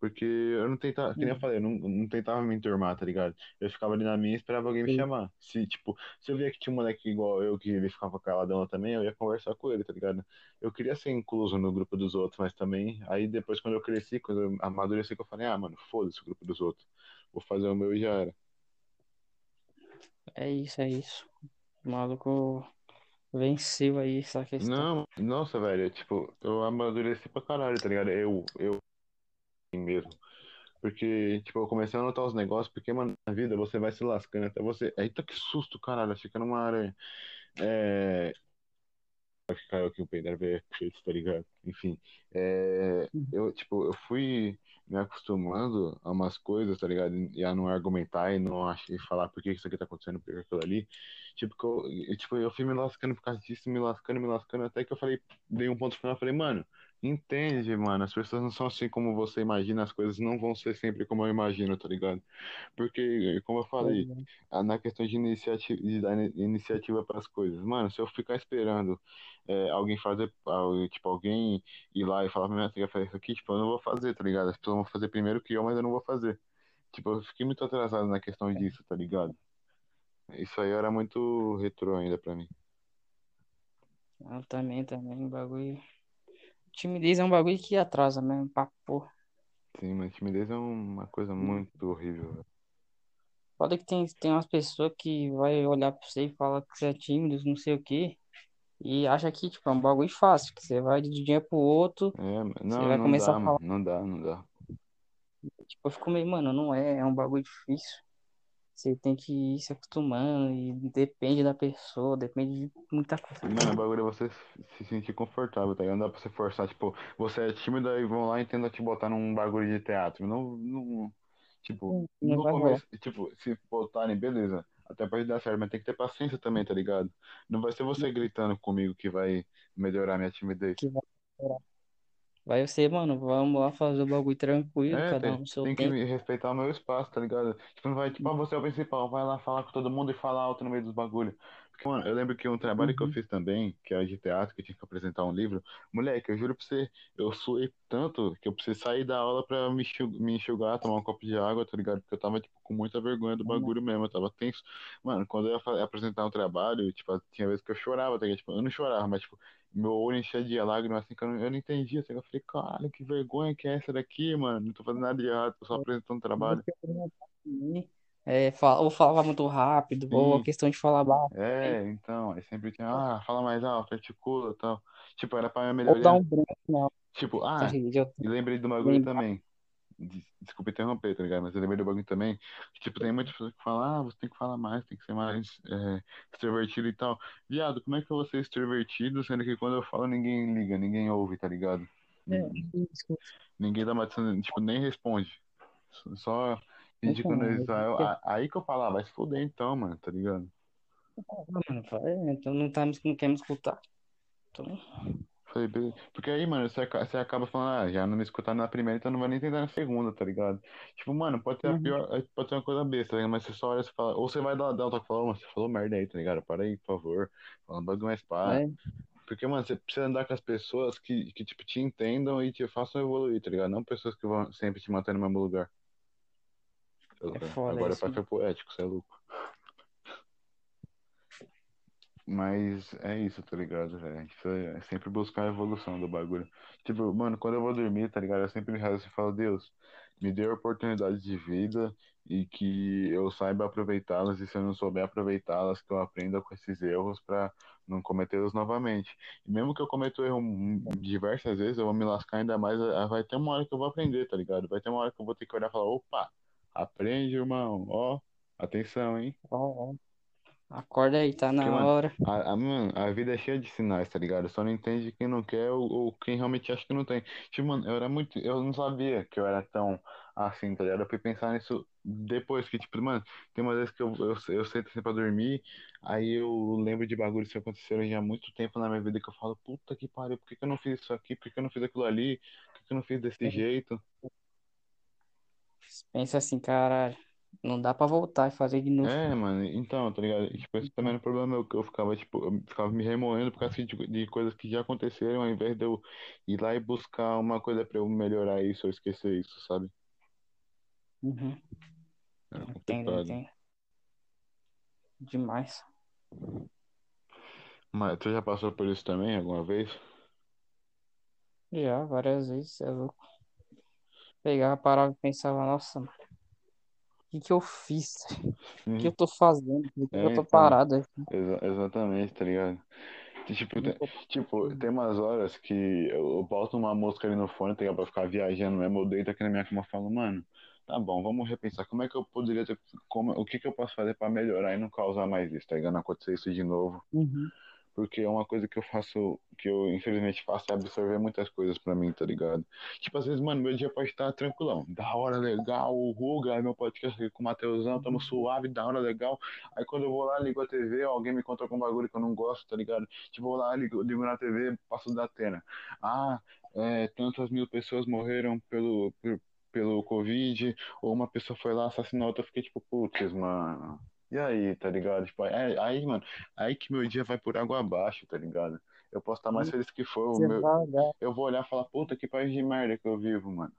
Porque eu não tentava, que nem eu Hum, falei, eu não, não tentava me enturmar, tá ligado? Eu ficava ali na minha e esperava alguém me sim. chamar. Se, tipo, se eu via que tinha um moleque igual eu, que ele ficava caladão também, eu ia conversar com ele, tá ligado? Eu queria ser incluso no grupo dos outros, mas também, aí depois quando eu cresci, quando eu amadureci, que eu falei, ah, mano, foda-se o grupo dos outros. Vou fazer o meu e já era. É isso, é isso. O maluco venceu aí essa questão. Não, nossa, velho, tipo, eu amadureci pra caralho, tá ligado? Eu, eu mesmo. Porque, tipo, eu comecei a notar os negócios, porque, mano, na vida você vai se lascando até você. Eita, que susto, caralho, achei que era uma aranha. É. Que caiu aqui um peido, ver tá ligado? Enfim, é... eu, tipo, eu fui me acostumando a umas coisas, tá ligado? E a não argumentar e não e falar por que isso aqui tá acontecendo, por que aquilo ali. Tipo, eu, eu, tipo, eu fui me lascando por causa disso, me lascando, me lascando, até que eu falei, dei um ponto final, falei, mano, entende, mano, as pessoas não são assim como você imagina, as coisas não vão ser sempre como eu imagino, tá ligado? Porque, como eu falei, a- na questão de iniciativa, de dar ini- iniciativa para as coisas, mano, se eu ficar esperando é, alguém fazer, al- tipo, alguém ir lá e falar pra mim, "Ah, você quer fazer isso aqui? Tipo, eu não vou fazer, tá ligado? As pessoas vão fazer primeiro que eu, mas eu não vou fazer. Tipo, eu fiquei muito atrasado na questão disso, tá ligado? Isso aí era muito retrô ainda pra mim. Eu também, também, bagulho. Timidez é um bagulho que atrasa mesmo, pra porra. Sim, mas timidez é uma coisa muito horrível, velho. Foda que tem, tem umas pessoas que vai olhar pra você e fala que você é tímido, não sei o quê, e acha que, tipo, é um bagulho fácil, que você vai de um dia pro outro, É, mas- você não, vai não começar dá, a mano. falar. Não dá, não dá. Tipo, eu fico meio, mano, não é, é um bagulho difícil. Você tem que ir se acostumando e depende da pessoa, depende de muita coisa. Mano, o bagulho é você se sentir confortável, tá ligado? Não dá pra você forçar, tipo, você é tímido e vão lá e tentam te botar num bagulho de teatro. Não, não, tipo, Não no rolar. começo, tipo, se botarem, beleza, até pode dar certo, mas tem que ter paciência também, tá ligado? Não vai ser você gritando comigo que vai melhorar minha timidez. Que vai demorar. Vai ser, mano, vamos lá fazer o bagulho tranquilo, É, cada um tem, no seu tem que tempo. respeitar o meu espaço, tá ligado? Tipo, não vai, tipo, ah, você é o principal, vai lá falar com todo mundo e falar alto no meio dos bagulhos. Porque, mano, eu lembro que um trabalho que eu Uhum. fiz também, que era de teatro, que eu tinha que apresentar um livro, moleque, eu juro pra você, eu suei tanto que eu precisei sair da aula pra me enxu- me enxugar, tomar um copo de água, tá ligado? Porque eu tava, tipo, com muita vergonha do bagulho mesmo, eu tava tenso. Mano, quando eu ia fa- apresentar um trabalho, tipo, tinha vezes que eu chorava, tá ligado? Tipo, eu não chorava, mas, tipo, meu olho enchia de lágrimas, assim, que eu não, eu não entendia. Assim, eu falei, cara, que vergonha que é essa daqui, mano? Não tô fazendo nada de errado, tô só apresentando um trabalho. É, fala- ou falava muito rápido, ou a Sim, questão de falar baixo, é, então, aí sempre tinha, ah, fala mais alto, articula e tal. Tipo, era pra ou dar melhorar. um branco na Tipo, ah, eu e lembrei do bagulho também. Des- Desculpa interromper, tá ligado? Mas eu lembrei do bagulho também. que, Tipo, tem muitas pessoas que falam, ah, você tem que falar mais, tem que ser mais é, extrovertido e tal. Viado, como é que eu vou ser extrovertido, sendo que quando eu falo ninguém liga, ninguém ouve, tá ligado? É. Ninguém dá uma atenção, tipo, nem responde. Só indicando isso. Aí, que eu falo, ah, vai se fuder então, mano, tá ligado? mano, vai, então não, tá, não quer me escutar. Então, Porque aí, mano, você, você acaba falando, ah, já não me escutaram na primeira, então não vai nem tentar na segunda, tá ligado? Tipo, mano, pode ter a uhum, pior, pode ter uma coisa besta, tá ligado? Mas você só olha e você fala, ou você vai dar, dar o toque e fala, "Ô, mano, você falou merda aí, tá ligado? Para aí, por favor. Falando bagulho mais pá. é, Porque, mano, você precisa andar com as pessoas que, que, tipo, te entendam e te façam evoluir, tá ligado? Não pessoas que vão sempre te manter no mesmo lugar. É foda Agora isso, pra ser poético, você é louco. Mas é isso, tá ligado, velho? É sempre buscar a evolução do bagulho. Tipo, mano, quando eu vou dormir, tá ligado? Eu sempre rezo e falo, Deus, me dê oportunidades de vida e que eu saiba aproveitá-las e se eu não souber aproveitá-las, que eu aprenda com esses erros pra não cometê-los novamente. E mesmo que eu cometa erro diversas vezes, eu vou me lascar ainda mais, ah, vai ter uma hora que eu vou aprender, tá ligado? Vai ter uma hora que eu vou ter que olhar e falar, opa, aprende, irmão, ó, atenção, hein? Ó, ó, acorda aí, tá Porque, na mano, hora. a, a, mano, a vida é cheia de sinais, tá ligado? Só não entende quem não quer ou, ou quem realmente acha que não tem. Tipo, mano, eu era muito. Eu não sabia que eu era tão assim, tá ligado? Eu fui pensar nisso depois, que, tipo, mano, tem uma vez que eu, eu, eu sento assim pra dormir, aí eu lembro de bagulhos que aconteceram já há muito tempo na minha vida que eu falo, puta que pariu, por que, que eu não fiz isso aqui? Por que, que eu não fiz aquilo ali? Por que, que eu não fiz desse jeito? Pensa assim, caralho. Não dá pra voltar e fazer de novo. É, mano, então, tá ligado? E, Tipo, esse também era o problema meu, que eu ficava, tipo, eu ficava me remoendo por causa de, de coisas que já aconteceram, ao invés de eu ir lá e buscar uma coisa pra eu melhorar isso ou esquecer isso, sabe? Uhum. Era Entendo, complicado. entendo. Demais. Mas tu já passou por isso também alguma vez? Já, várias vezes, é louco. Pegava, parava e pensava, nossa, mano, que que eu fiz? O que eu tô fazendo? Por que É, eu tô então. parado aqui? Exa- exatamente, tá ligado? Tipo, tem, Nunca- tipo, tem umas horas que eu, eu boto uma música ali no fone, tá ligado? Pra ficar viajando mesmo, eu deito aqui na minha cama e falo, mano, tá bom, vamos repensar, como é que eu poderia ter, como, o que que eu posso fazer pra melhorar e não causar mais isso, tá ligado? Não acontecer isso de novo. Uhum. Porque é uma coisa que eu faço, que eu infelizmente faço é absorver muitas coisas pra mim, tá ligado? Tipo, às vezes, mano, meu dia pode estar tranquilão. Da hora, legal, o Ruga, meu podcast aqui com o Mateusão, tamo suave, da hora, legal. Aí quando eu vou lá, ligo a TV, alguém me conta algum bagulho que eu não gosto, tá ligado? Tipo, vou lá, ligo, ligo na TV, passo da Atena. Ah, é, tantas mil pessoas morreram pelo, por- pelo Covid, ou uma pessoa foi lá, assassinou outra, eu fiquei tipo, putz, mano. E aí, tá ligado? Tipo, é, aí, mano, aí que meu dia vai por água abaixo, tá ligado? Eu posso estar mais feliz que for, meu, olhar eu vou olhar e falar, puta, que país de merda que eu vivo, mano.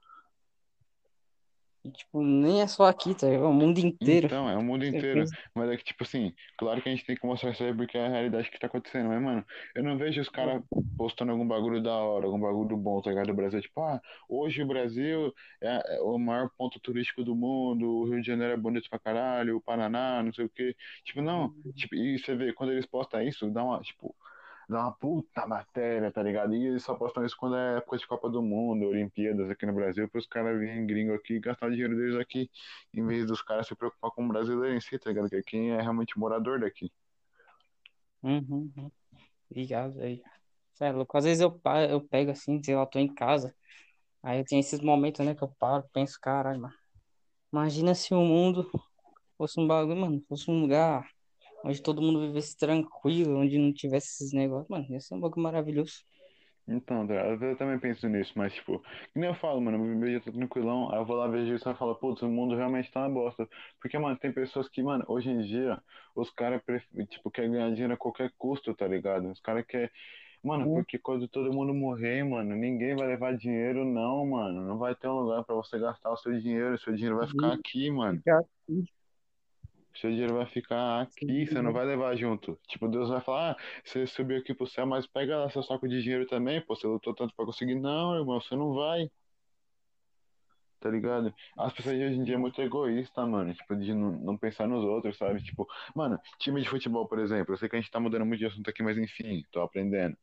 E, tipo, nem é só aqui, tá? É o mundo inteiro. Então, é o mundo inteiro. Mas é que, tipo assim, claro que a gente tem que mostrar isso aí porque é a realidade que tá acontecendo. Mas, mano, eu não vejo os caras postando algum bagulho da hora, algum bagulho bom, tá ligado? Do Brasil, tipo, ah, hoje o Brasil é, é o maior ponto turístico do mundo, o Rio de Janeiro é bonito pra caralho, o Paraná, não sei o quê. Tipo, não, tipo, e você vê, quando eles postam isso, dá uma, tipo, dá uma puta matéria, tá ligado? E eles só postam isso quando é época de Copa do Mundo, Olimpíadas aqui no Brasil, para os caras virem gringo aqui e gastar dinheiro deles aqui, em vez dos caras se preocupar com o brasileiro em si, tá ligado? Que quem é realmente morador daqui. Uhum, uhum. Ligado aí. Cê é louco. Às vezes eu, eu pego assim, sei lá, tô em casa. Aí tenho esses momentos, né, que eu paro, penso, caralho, mano. Imagina se o mundo fosse um bagulho, mano, fosse um lugar onde todo mundo vivesse tranquilo, onde não tivesse esses negócios. Mano, ia ser um bagulho maravilhoso. Então, eu também penso nisso, mas tipo, que nem eu falo, mano, meu dia tá tranquilão, aí eu vou lá vejo isso e falo, putz, o mundo realmente tá uma bosta. Porque, mano, tem pessoas que, mano, hoje em dia, os caras, tipo, querem ganhar dinheiro a qualquer custo, tá ligado? Os caras querem. Mano, Hum, porque quando todo mundo morrer, mano, ninguém vai levar dinheiro, não, mano. Não vai ter um lugar pra você gastar o seu dinheiro, seu dinheiro vai ficar aqui, mano. ficar aqui, Seu dinheiro vai ficar aqui, você não vai levar junto. Tipo, Deus vai falar, ah, você subiu aqui pro céu, mas pega lá seu saco de dinheiro também, pô, você lutou tanto pra conseguir. Não, irmão, você não vai, tá ligado? As pessoas de hoje em dia é muito egoísta, mano, tipo, de não, não pensar nos outros, sabe? Tipo, mano, time de futebol, por exemplo, eu sei que a gente tá mudando muito de assunto aqui, mas enfim, tô aprendendo.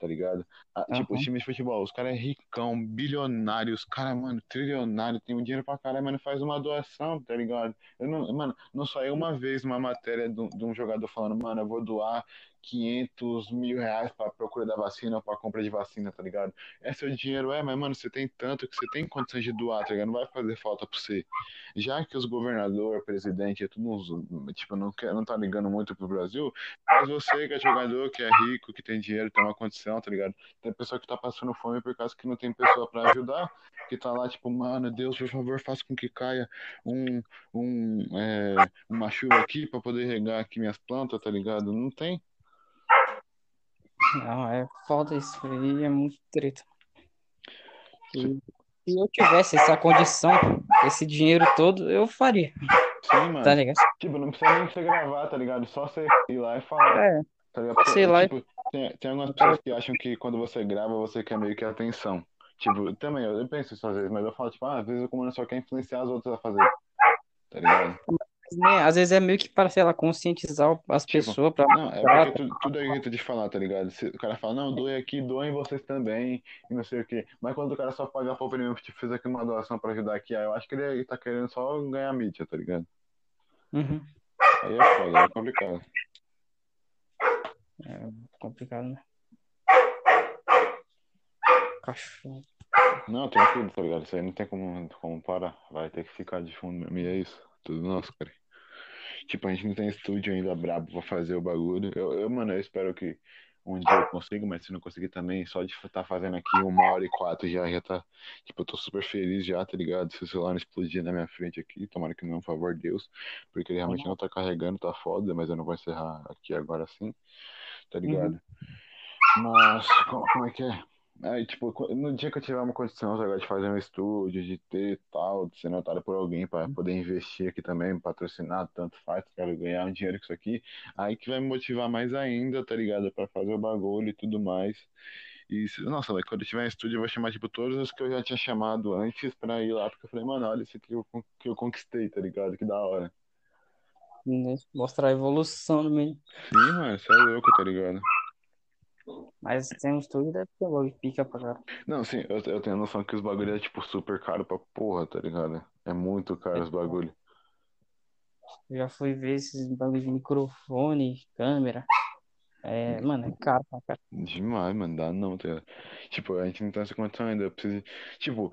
Tá ligado? Ah, tipo, os times de futebol, os caras é ricão, bilionário, os caras, mano, trilionário, tem um dinheiro pra caralho, mas não faz uma doação, tá ligado? Eu não, mano, não saiu uma vez uma matéria de um jogador falando, mano, eu vou doar 500 mil reais pra procura da vacina ou pra compra de vacina, tá ligado? É seu dinheiro, é, mas, mano, você tem tanto que você tem condições de doar, tá ligado? Não vai fazer falta pra você. Já que os governadores, presidente, é tudo tipo, não, quer, não tá ligando muito pro Brasil, mas você que é jogador, que é rico, que tem dinheiro, tem uma condição, tá ligado? Tem pessoa que tá passando fome por causa que não tem pessoa pra ajudar, que tá lá, tipo, mano, Deus, por favor, faça com que caia um, um, é, uma chuva aqui pra poder regar aqui minhas plantas, tá ligado? Não tem. Não, é foda isso aí, é muito treta. E Sim, se eu tivesse essa condição, esse dinheiro todo, eu faria, tá mano. ligado? Tipo, não precisa nem você gravar, tá ligado? Só você ir lá e falar. É, Tá ligado? Porque, sei lá, tipo, tem, tem algumas pessoas que acham que quando você grava, você quer meio que atenção. Tipo, também, eu, eu penso isso às vezes, mas eu falo, tipo, ah, às vezes o comando só quer influenciar os outros a fazer, tá ligado? Né, às vezes é meio que para, sei lá, conscientizar as Tipo, pessoas pra não, é porque tudo, é jeito de falar, tá ligado? Se o cara fala, não, doe aqui, doem vocês também, e não sei o quê. Mas quando o cara só paga pra opinião, tipo, fez aqui uma doação pra ajudar aqui, aí eu acho que ele tá querendo só ganhar mídia, tá ligado? Uhum. Aí é foda, é complicado. É complicado, né? Cachorro. Não, tranquilo, tá ligado? Isso aí não tem como, como parar. Vai ter que ficar de fundo mesmo. E é isso. Tudo nosso, cara. Tipo, a gente não tem estúdio ainda brabo pra fazer o bagulho. Eu, eu, mano, eu espero que um dia eu consigo, mas se não conseguir também, só de estar fazendo aqui uma hora e quatro já, já tá. Tipo, eu tô super feliz já, tá ligado? Se o celular não explodir na minha frente aqui, tomara que não, por favor, Deus. Porque ele realmente não tá carregando, tá foda, mas eu não vou encerrar aqui agora sim, tá ligado? Uhum. Mas, como, como é que é? Aí, tipo, no dia que eu tiver uma condição agora de fazer um estúdio, de ter tal, de ser notado por alguém para poder investir aqui também, patrocinar, tanto faz, quero ganhar um dinheiro com isso aqui, aí que vai me motivar mais ainda, tá ligado? Para fazer o bagulho e tudo mais. E, nossa, quando eu tiver um estúdio, eu vou chamar, tipo, todos os que eu já tinha chamado antes pra ir lá, porque eu falei, mano, olha isso que eu, que eu conquistei, tá ligado? Que da hora. Mostrar a evolução meio. Sim, mano, você é louco, tá ligado? Mas tem um estúdio deve ter logo pica pra cá. Não, sim, eu, eu tenho a noção que os bagulho é tipo super caro pra porra, tá ligado? É muito caro é, os bagulho. Eu já fui ver esses bagulho de microfone, câmera. É, mano, é caro pra cá. Demais, mano, dá não, tá Tipo, a gente não tem essa condição ainda. Eu preciso. Tipo,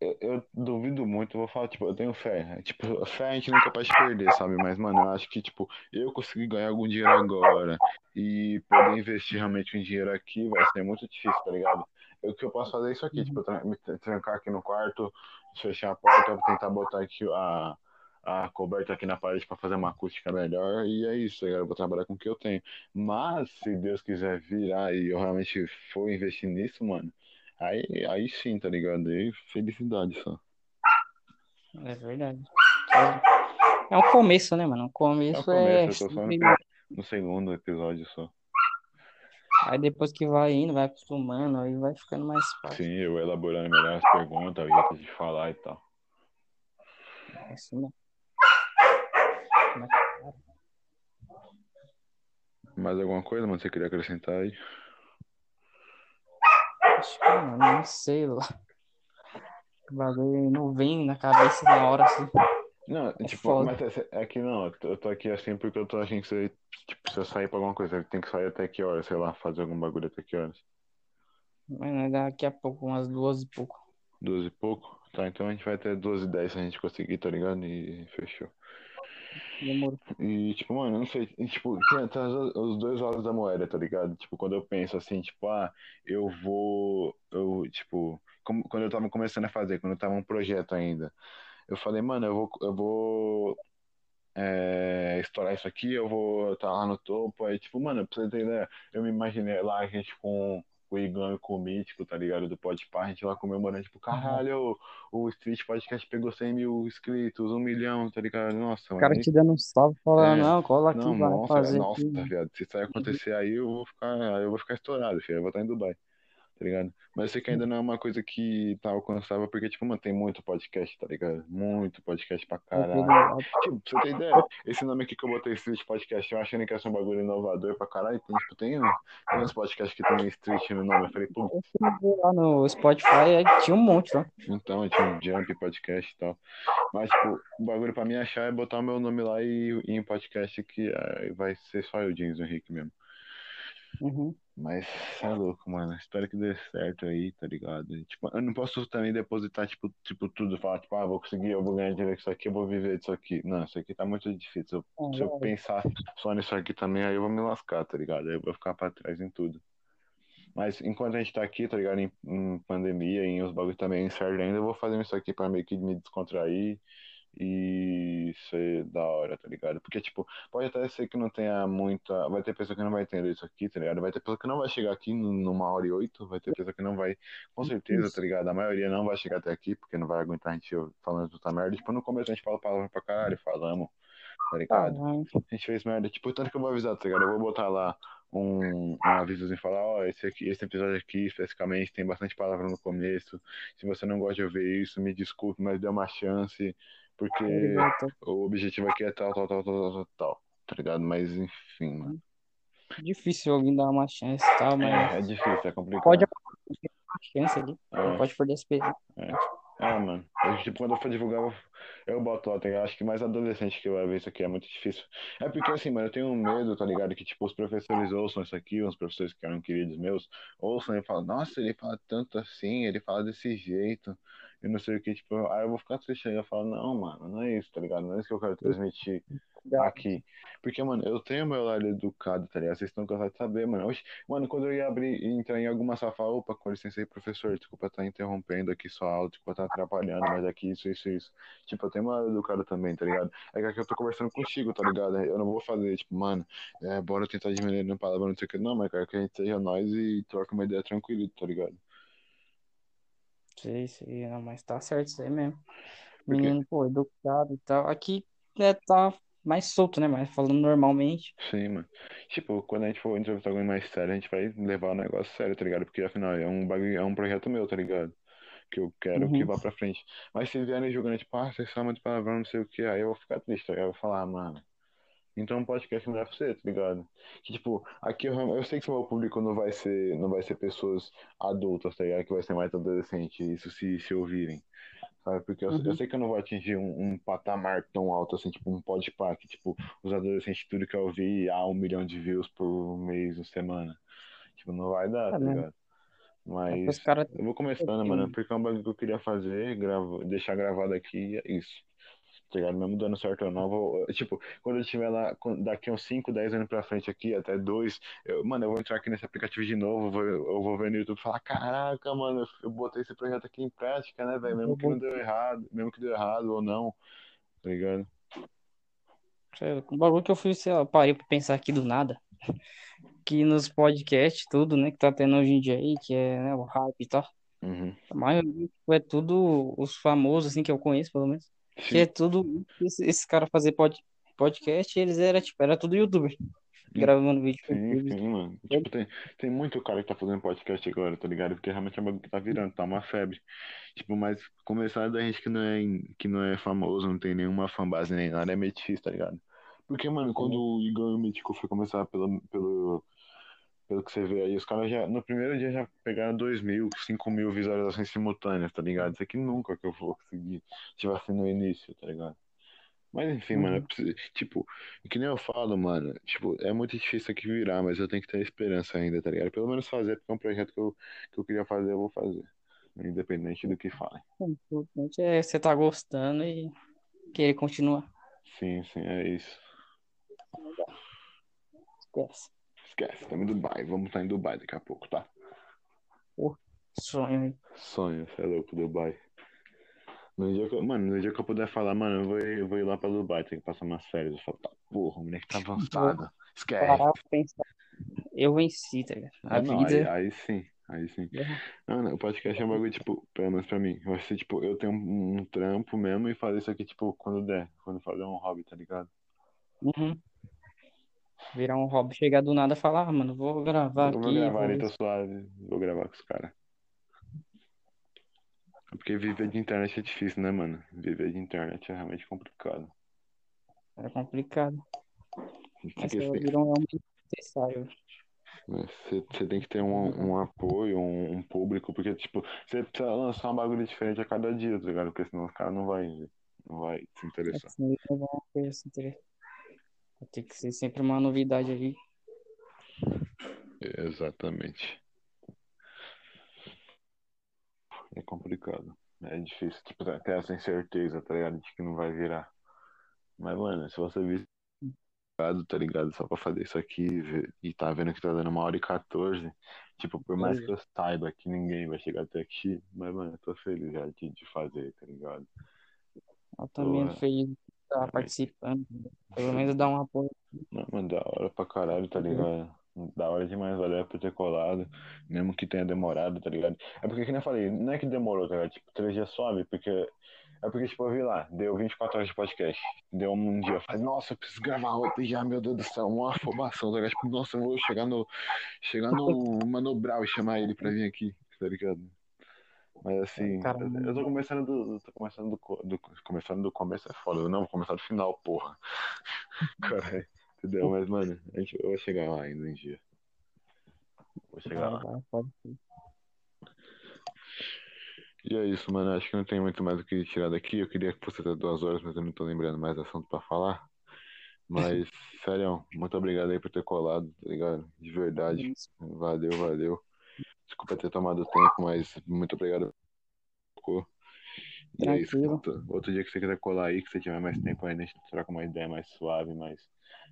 eu, eu, duvido muito, vou falar, tipo, eu tenho fé. Tipo, fé a gente nunca pode perder, sabe? Mas, mano, eu acho que, tipo, eu consegui ganhar algum dinheiro agora e poder investir realmente um dinheiro aqui vai ser muito difícil, tá ligado? O que eu posso fazer é isso aqui, tipo, me trancar aqui no quarto, fechar a porta, tentar botar aqui a, a coberta aqui na parede para fazer uma acústica melhor e é isso, tá eu vou trabalhar com o que eu tenho. Mas, se Deus quiser virar e eu realmente for investir nisso, mano, Aí, aí sim, tá ligado? Aí felicidade só. É verdade. É um começo, né, mano? Um começo, é, um começo é... eu tô só no, no segundo episódio só. Aí depois que vai indo, vai acostumando, aí vai ficando mais fácil. Sim, eu elaborando melhor as perguntas, o jeito de falar e tal. É assim, né? Mais alguma coisa, mano, você queria acrescentar aí? Acho que não, não sei lá. O bagulho não vem na cabeça na hora assim. Não, é tipo, foda. mas é, é que não, eu tô aqui assim porque eu tô achando que você, tipo, se eu sair pra alguma coisa, tem que sair até que horas, sei lá, fazer algum bagulho até que horas. Mas daqui a pouco, umas duas e pouco. Duas e pouco? Tá, então a gente vai até duas e dez se a gente conseguir, tá ligado? E fechou. E, tipo, mano, eu não sei, tipo, tem, tem os dois lados da moeda, tá ligado? Tipo, quando eu penso assim, tipo, ah, eu vou, eu, tipo, como, quando eu tava começando a fazer, quando eu tava um projeto ainda, eu falei, mano, eu vou, eu vou é, estourar isso aqui, eu vou estar tá lá no topo, aí, tipo, mano, pra você ter ideia, eu me imaginei lá, a gente com o Igão e com o Mítico, tá ligado? Do Podpah, a gente lá comemorando, tipo, caralho, o, o Street Podcast pegou 100 mil inscritos, um milhão, tá ligado? Nossa, O cara te dando um salve falando, é, não, cola aqui, não, vai nossa, fazer. Nossa, aqui. viado, se isso aí acontecer aí, eu vou ficar, eu vou ficar estourado, filho, eu vou estar em Dubai tá ligado? Mas eu sei que ainda não é uma coisa que tá alcançável, porque, tipo, mano, tem muito podcast, tá ligado? Muito podcast pra caralho. Tipo, pra você ter ideia, esse nome aqui que eu botei Street Podcast, eu achando que ia ser um bagulho inovador pra caralho, tem, tipo, tem, tem uns podcasts que tem Street no nome, eu falei, pô... Lá no Spotify tinha um monte, tá? Então, tinha um Jump Podcast e tal. Mas, tipo, o bagulho pra mim achar é botar o meu nome lá e, e em podcast que é, vai ser só eu, James Henrique mesmo. Uhum. Mas é louco, mano. Espero que dê certo aí, tá ligado? Tipo, eu não posso também depositar, tipo, tipo tudo, falar, tipo, ah, vou conseguir, eu vou ganhar dinheiro com isso aqui, eu vou viver disso aqui. Não, isso aqui tá muito difícil. Eu, se eu pensar só nisso aqui também, aí eu vou me lascar, tá ligado? Aí eu vou ficar pra trás em tudo. Mas enquanto a gente tá aqui, tá ligado? Em, em pandemia, em os bagulhos também incertos ainda, eu vou fazendo isso aqui pra meio que me descontrair e ser da hora, tá ligado? Porque, tipo, pode até ser que não tenha muita. Vai ter pessoa que não vai entender isso aqui, tá ligado? Vai ter pessoa que não vai chegar aqui numa hora e oito, vai ter pessoa que não vai. Com certeza, tá ligado? A maioria não vai chegar até aqui, porque não vai aguentar a gente falando tanta merda. Tipo, no começo a gente fala palavra pra caralho, falamos, tá ligado? A gente fez merda. Tipo, tanto que eu vou avisar, tá ligado? Eu vou botar lá um, um avisozinho e falar, ó, oh, esse, aqui, esse episódio aqui, especificamente, tem bastante palavra no começo. Se você não gosta de ouvir isso, me desculpe, mas dê uma chance. Porque o objetivo aqui é tal, tal, tal, tal, tal, tal, tá ligado? Mas enfim, mano. Difícil alguém dar uma chance e tal, mas. É, é difícil, é complicado. Pode ter uma chance ali. É. Pode perder esse peso. É. é, mano. Eu, tipo, quando eu for divulgar, eu, eu boto lá, tá Acho que mais adolescente que vai ver isso aqui é muito difícil. É porque assim, mano, eu tenho medo, tá ligado? Que tipo, os professores ouçam isso aqui, os professores que eram queridos meus, ouçam e falam, nossa, ele fala tanto assim, ele fala desse jeito. E não sei o que, tipo, aí eu vou ficar triste aí, eu falo, não, mano, não é isso, tá ligado? Não é isso que eu quero transmitir aqui. Porque, mano, eu tenho meu lado educado, tá ligado? Vocês estão cansados de saber, mano. Oxe, mano, quando eu ia abrir e entrar em alguma falar, opa, com licença aí, professor, desculpa estar tá interrompendo aqui sua aula, desculpa estar tá atrapalhando, mas aqui isso, isso, isso. Tipo, eu tenho meu lado educado também, tá ligado? É que aqui eu tô conversando contigo, tá ligado? Eu não vou fazer, tipo, mano, é, bora tentar diminuir a palavra, não sei o que. Não, mas quero que a gente seja nós e troca uma ideia tranquilo, tá ligado? Sei, sei, não, mas tá certo isso aí mesmo. Menino, pô, educado e tal. Aqui, né, tá mais solto, né? Mas falando normalmente. Sim, mano. Tipo, quando a gente for entrevistar alguém mais sério, a gente vai levar o negócio sério, tá ligado? Porque afinal é um bagulho, é um projeto meu, tá ligado? Que eu quero Uhum. que vá pra frente. Mas se vierem julgando, tipo, ah, vocês falam muito palavrão, não sei o que, aí eu vou ficar triste, tá ligado? Eu vou falar, ah, mano. Então um podcast melhor pra você, tá ligado? Que tipo, aqui eu, eu sei que o meu público não vai ser, não vai ser pessoas adultas, tá ligado? Que vai ser mais adolescente, isso se, se ouvirem. Sabe? Porque eu, eu Uhum. sei que eu não vou atingir um, um patamar tão alto assim, tipo um podpah, que tipo, os adolescentes tudo que eu ouvi há um milhão de views por mês ou semana. Tipo, não vai dar, É, tá ligado? É Mas caras. eu vou começando, mano, porque é um bagulho que eu queria fazer, gravo, deixar gravado aqui, é isso. Tá ligado? Mesmo dando certo ou não, vou, tipo, quando eu estiver lá, daqui uns 5, 10 anos pra frente aqui, até dois, eu, mano, eu vou entrar aqui nesse aplicativo de novo, eu vou, eu vou ver no YouTube e falar, caraca, mano, eu botei esse projeto aqui em prática, né, velho? Mesmo que não deu errado, mesmo que deu errado ou não, tá ligado? Um bagulho que eu fui, sei lá, parei pra pensar aqui do nada. Que nos podcasts, tudo, né, que tá tendo hoje em dia aí, que é, né, o hype e tal. Uhum. A maioria tipo, é tudo os famosos, assim, que eu conheço, pelo menos. Que Sim, é tudo. Esse, esse cara fazer pod, podcast, eles era, tipo, era tudo youtuber. Gravando vídeo sim, sim, mano. Tipo, tem, tem muito cara que tá fazendo podcast agora, tá ligado? Porque realmente é um bagulho que tá virando, tá uma febre. Tipo, mas começar da gente que não é, que não é famoso, não tem nenhuma fanbase nem nada, é meio difícil, tá ligado? Porque, mano, quando o Igor Mítico foi começar pelo, pelo, pelo que você vê aí, os caras já, no primeiro dia já pegaram 2 mil, 5 mil visualizações simultâneas, tá ligado? Isso aqui nunca que eu vou conseguir, tipo assim, no início, tá ligado? Mas enfim, mano, Uhum. preciso- tipo, que nem eu falo, mano, tipo, é muito difícil aqui virar, mas eu tenho que ter esperança ainda, tá ligado? Pelo menos fazer, porque é um projeto que eu, que eu queria fazer, eu vou fazer. Independente do que falem. O importante é você tá gostando e querer continuar. Sim, sim, é isso. Esquece. Esquece, estamos em Dubai, vamos estar em Dubai daqui a pouco, tá? Sonho aí. Sonho, você é louco, Dubai. No dia que eu, mano, no dia que eu puder falar, mano, eu vou, ir- eu vou ir lá pra Dubai, tem que passar umas férias. Eu falo, tá, porra, o moleque tá avançado. Esquece. Parar. Eu venci, tá ligado? A É, não, aí, vida. aí sim, aí sim. é- Não, não, o podcast é um bagulho, tipo, pelo menos pra mim. Vai ser, tipo, eu tenho um, um trampo mesmo e fazer isso aqui, tipo, quando der. Quando fazer um hobby, tá ligado? Uhum. Virar um hobby, chegar do nada e falar, ah, mano, vou gravar vou aqui. gravar vou- ali, tô suave. Vou gravar com os caras. É Porque viver de internet é difícil, né, mano? Viver de internet é realmente complicado. É complicado. Você Mas que- virou realmente necessário. Você você tem que ter um, um apoio, um, um público, porque, tipo, você precisa lançar um bagulho diferente a cada dia, tá ligado? Porque senão os caras não vai, não vai se interessar. É coisa assim, tá ligado? Vai ter que ser sempre uma novidade aí. Exatamente. É complicado. É difícil, tipo, ter essa incerteza, tá ligado? De que não vai virar. Mas, mano, se você vir tá ligado? Só pra fazer isso aqui e tá vendo que tá dando uma hora e 14. Tipo, por mais que eu saiba que ninguém vai chegar até aqui, mas, mano, eu tô feliz já de, de fazer, tá ligado? Eu também Boa. feliz estar participando. Pelo menos dar um apoio. Não, mano, da hora pra caralho, tá ligado? Da hora demais, valeu por ter colado, mesmo que tenha demorado, tá ligado? É porque, que nem eu falei, não é que demorou, tá ligado? Tipo, três dias suave, porque. É porque, tipo, eu vi lá, deu 24 horas de podcast. Deu um dia, eu falei, nossa, eu preciso gravar outro já, meu Deus do céu, uma afobação, tá ligado? Tipo, nossa, eu vou chegar no. Chegar no Mano Brown e chamar ele pra vir aqui, tá ligado? Mas assim, Cara, eu, tô começando do. Tô começando do, do. Começando do começo é foda. Eu não vou começar do final, porra. Caralho. Entendeu? Mas, mano, a gente, eu vou chegar lá ainda um dia. Vou chegar lá. E é isso, mano. Acho que não tem muito mais o que tirar daqui. Eu queria que fosse até duas horas, mas eu não tô lembrando mais assunto pra falar. Mas, sério, muito obrigado aí por ter colado, tá ligado? De verdade. Valeu, valeu. Desculpa ter tomado tempo, mas muito obrigado. E é isso. Outro, outro dia que você quiser colar aí, que você tiver mais tempo ainda, a gente troca uma ideia mais suave, mais,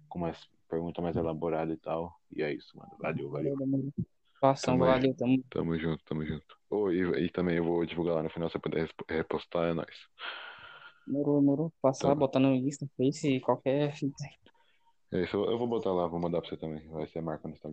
com umas perguntas mais elaboradas e tal. E é isso, mano. Valeu, valeu. Passão, Tamo aí. valeu, tamo. Tamo junto, tamo junto. Oh, e, e também eu vou divulgar lá no final, se você puder repostar, é nóis. Demorou, demorou. Passar, Tá. botar no Insta, Face, qualquer. É isso, eu eu vou botar lá, vou mandar pra você também. Vai ser marca no Instagram.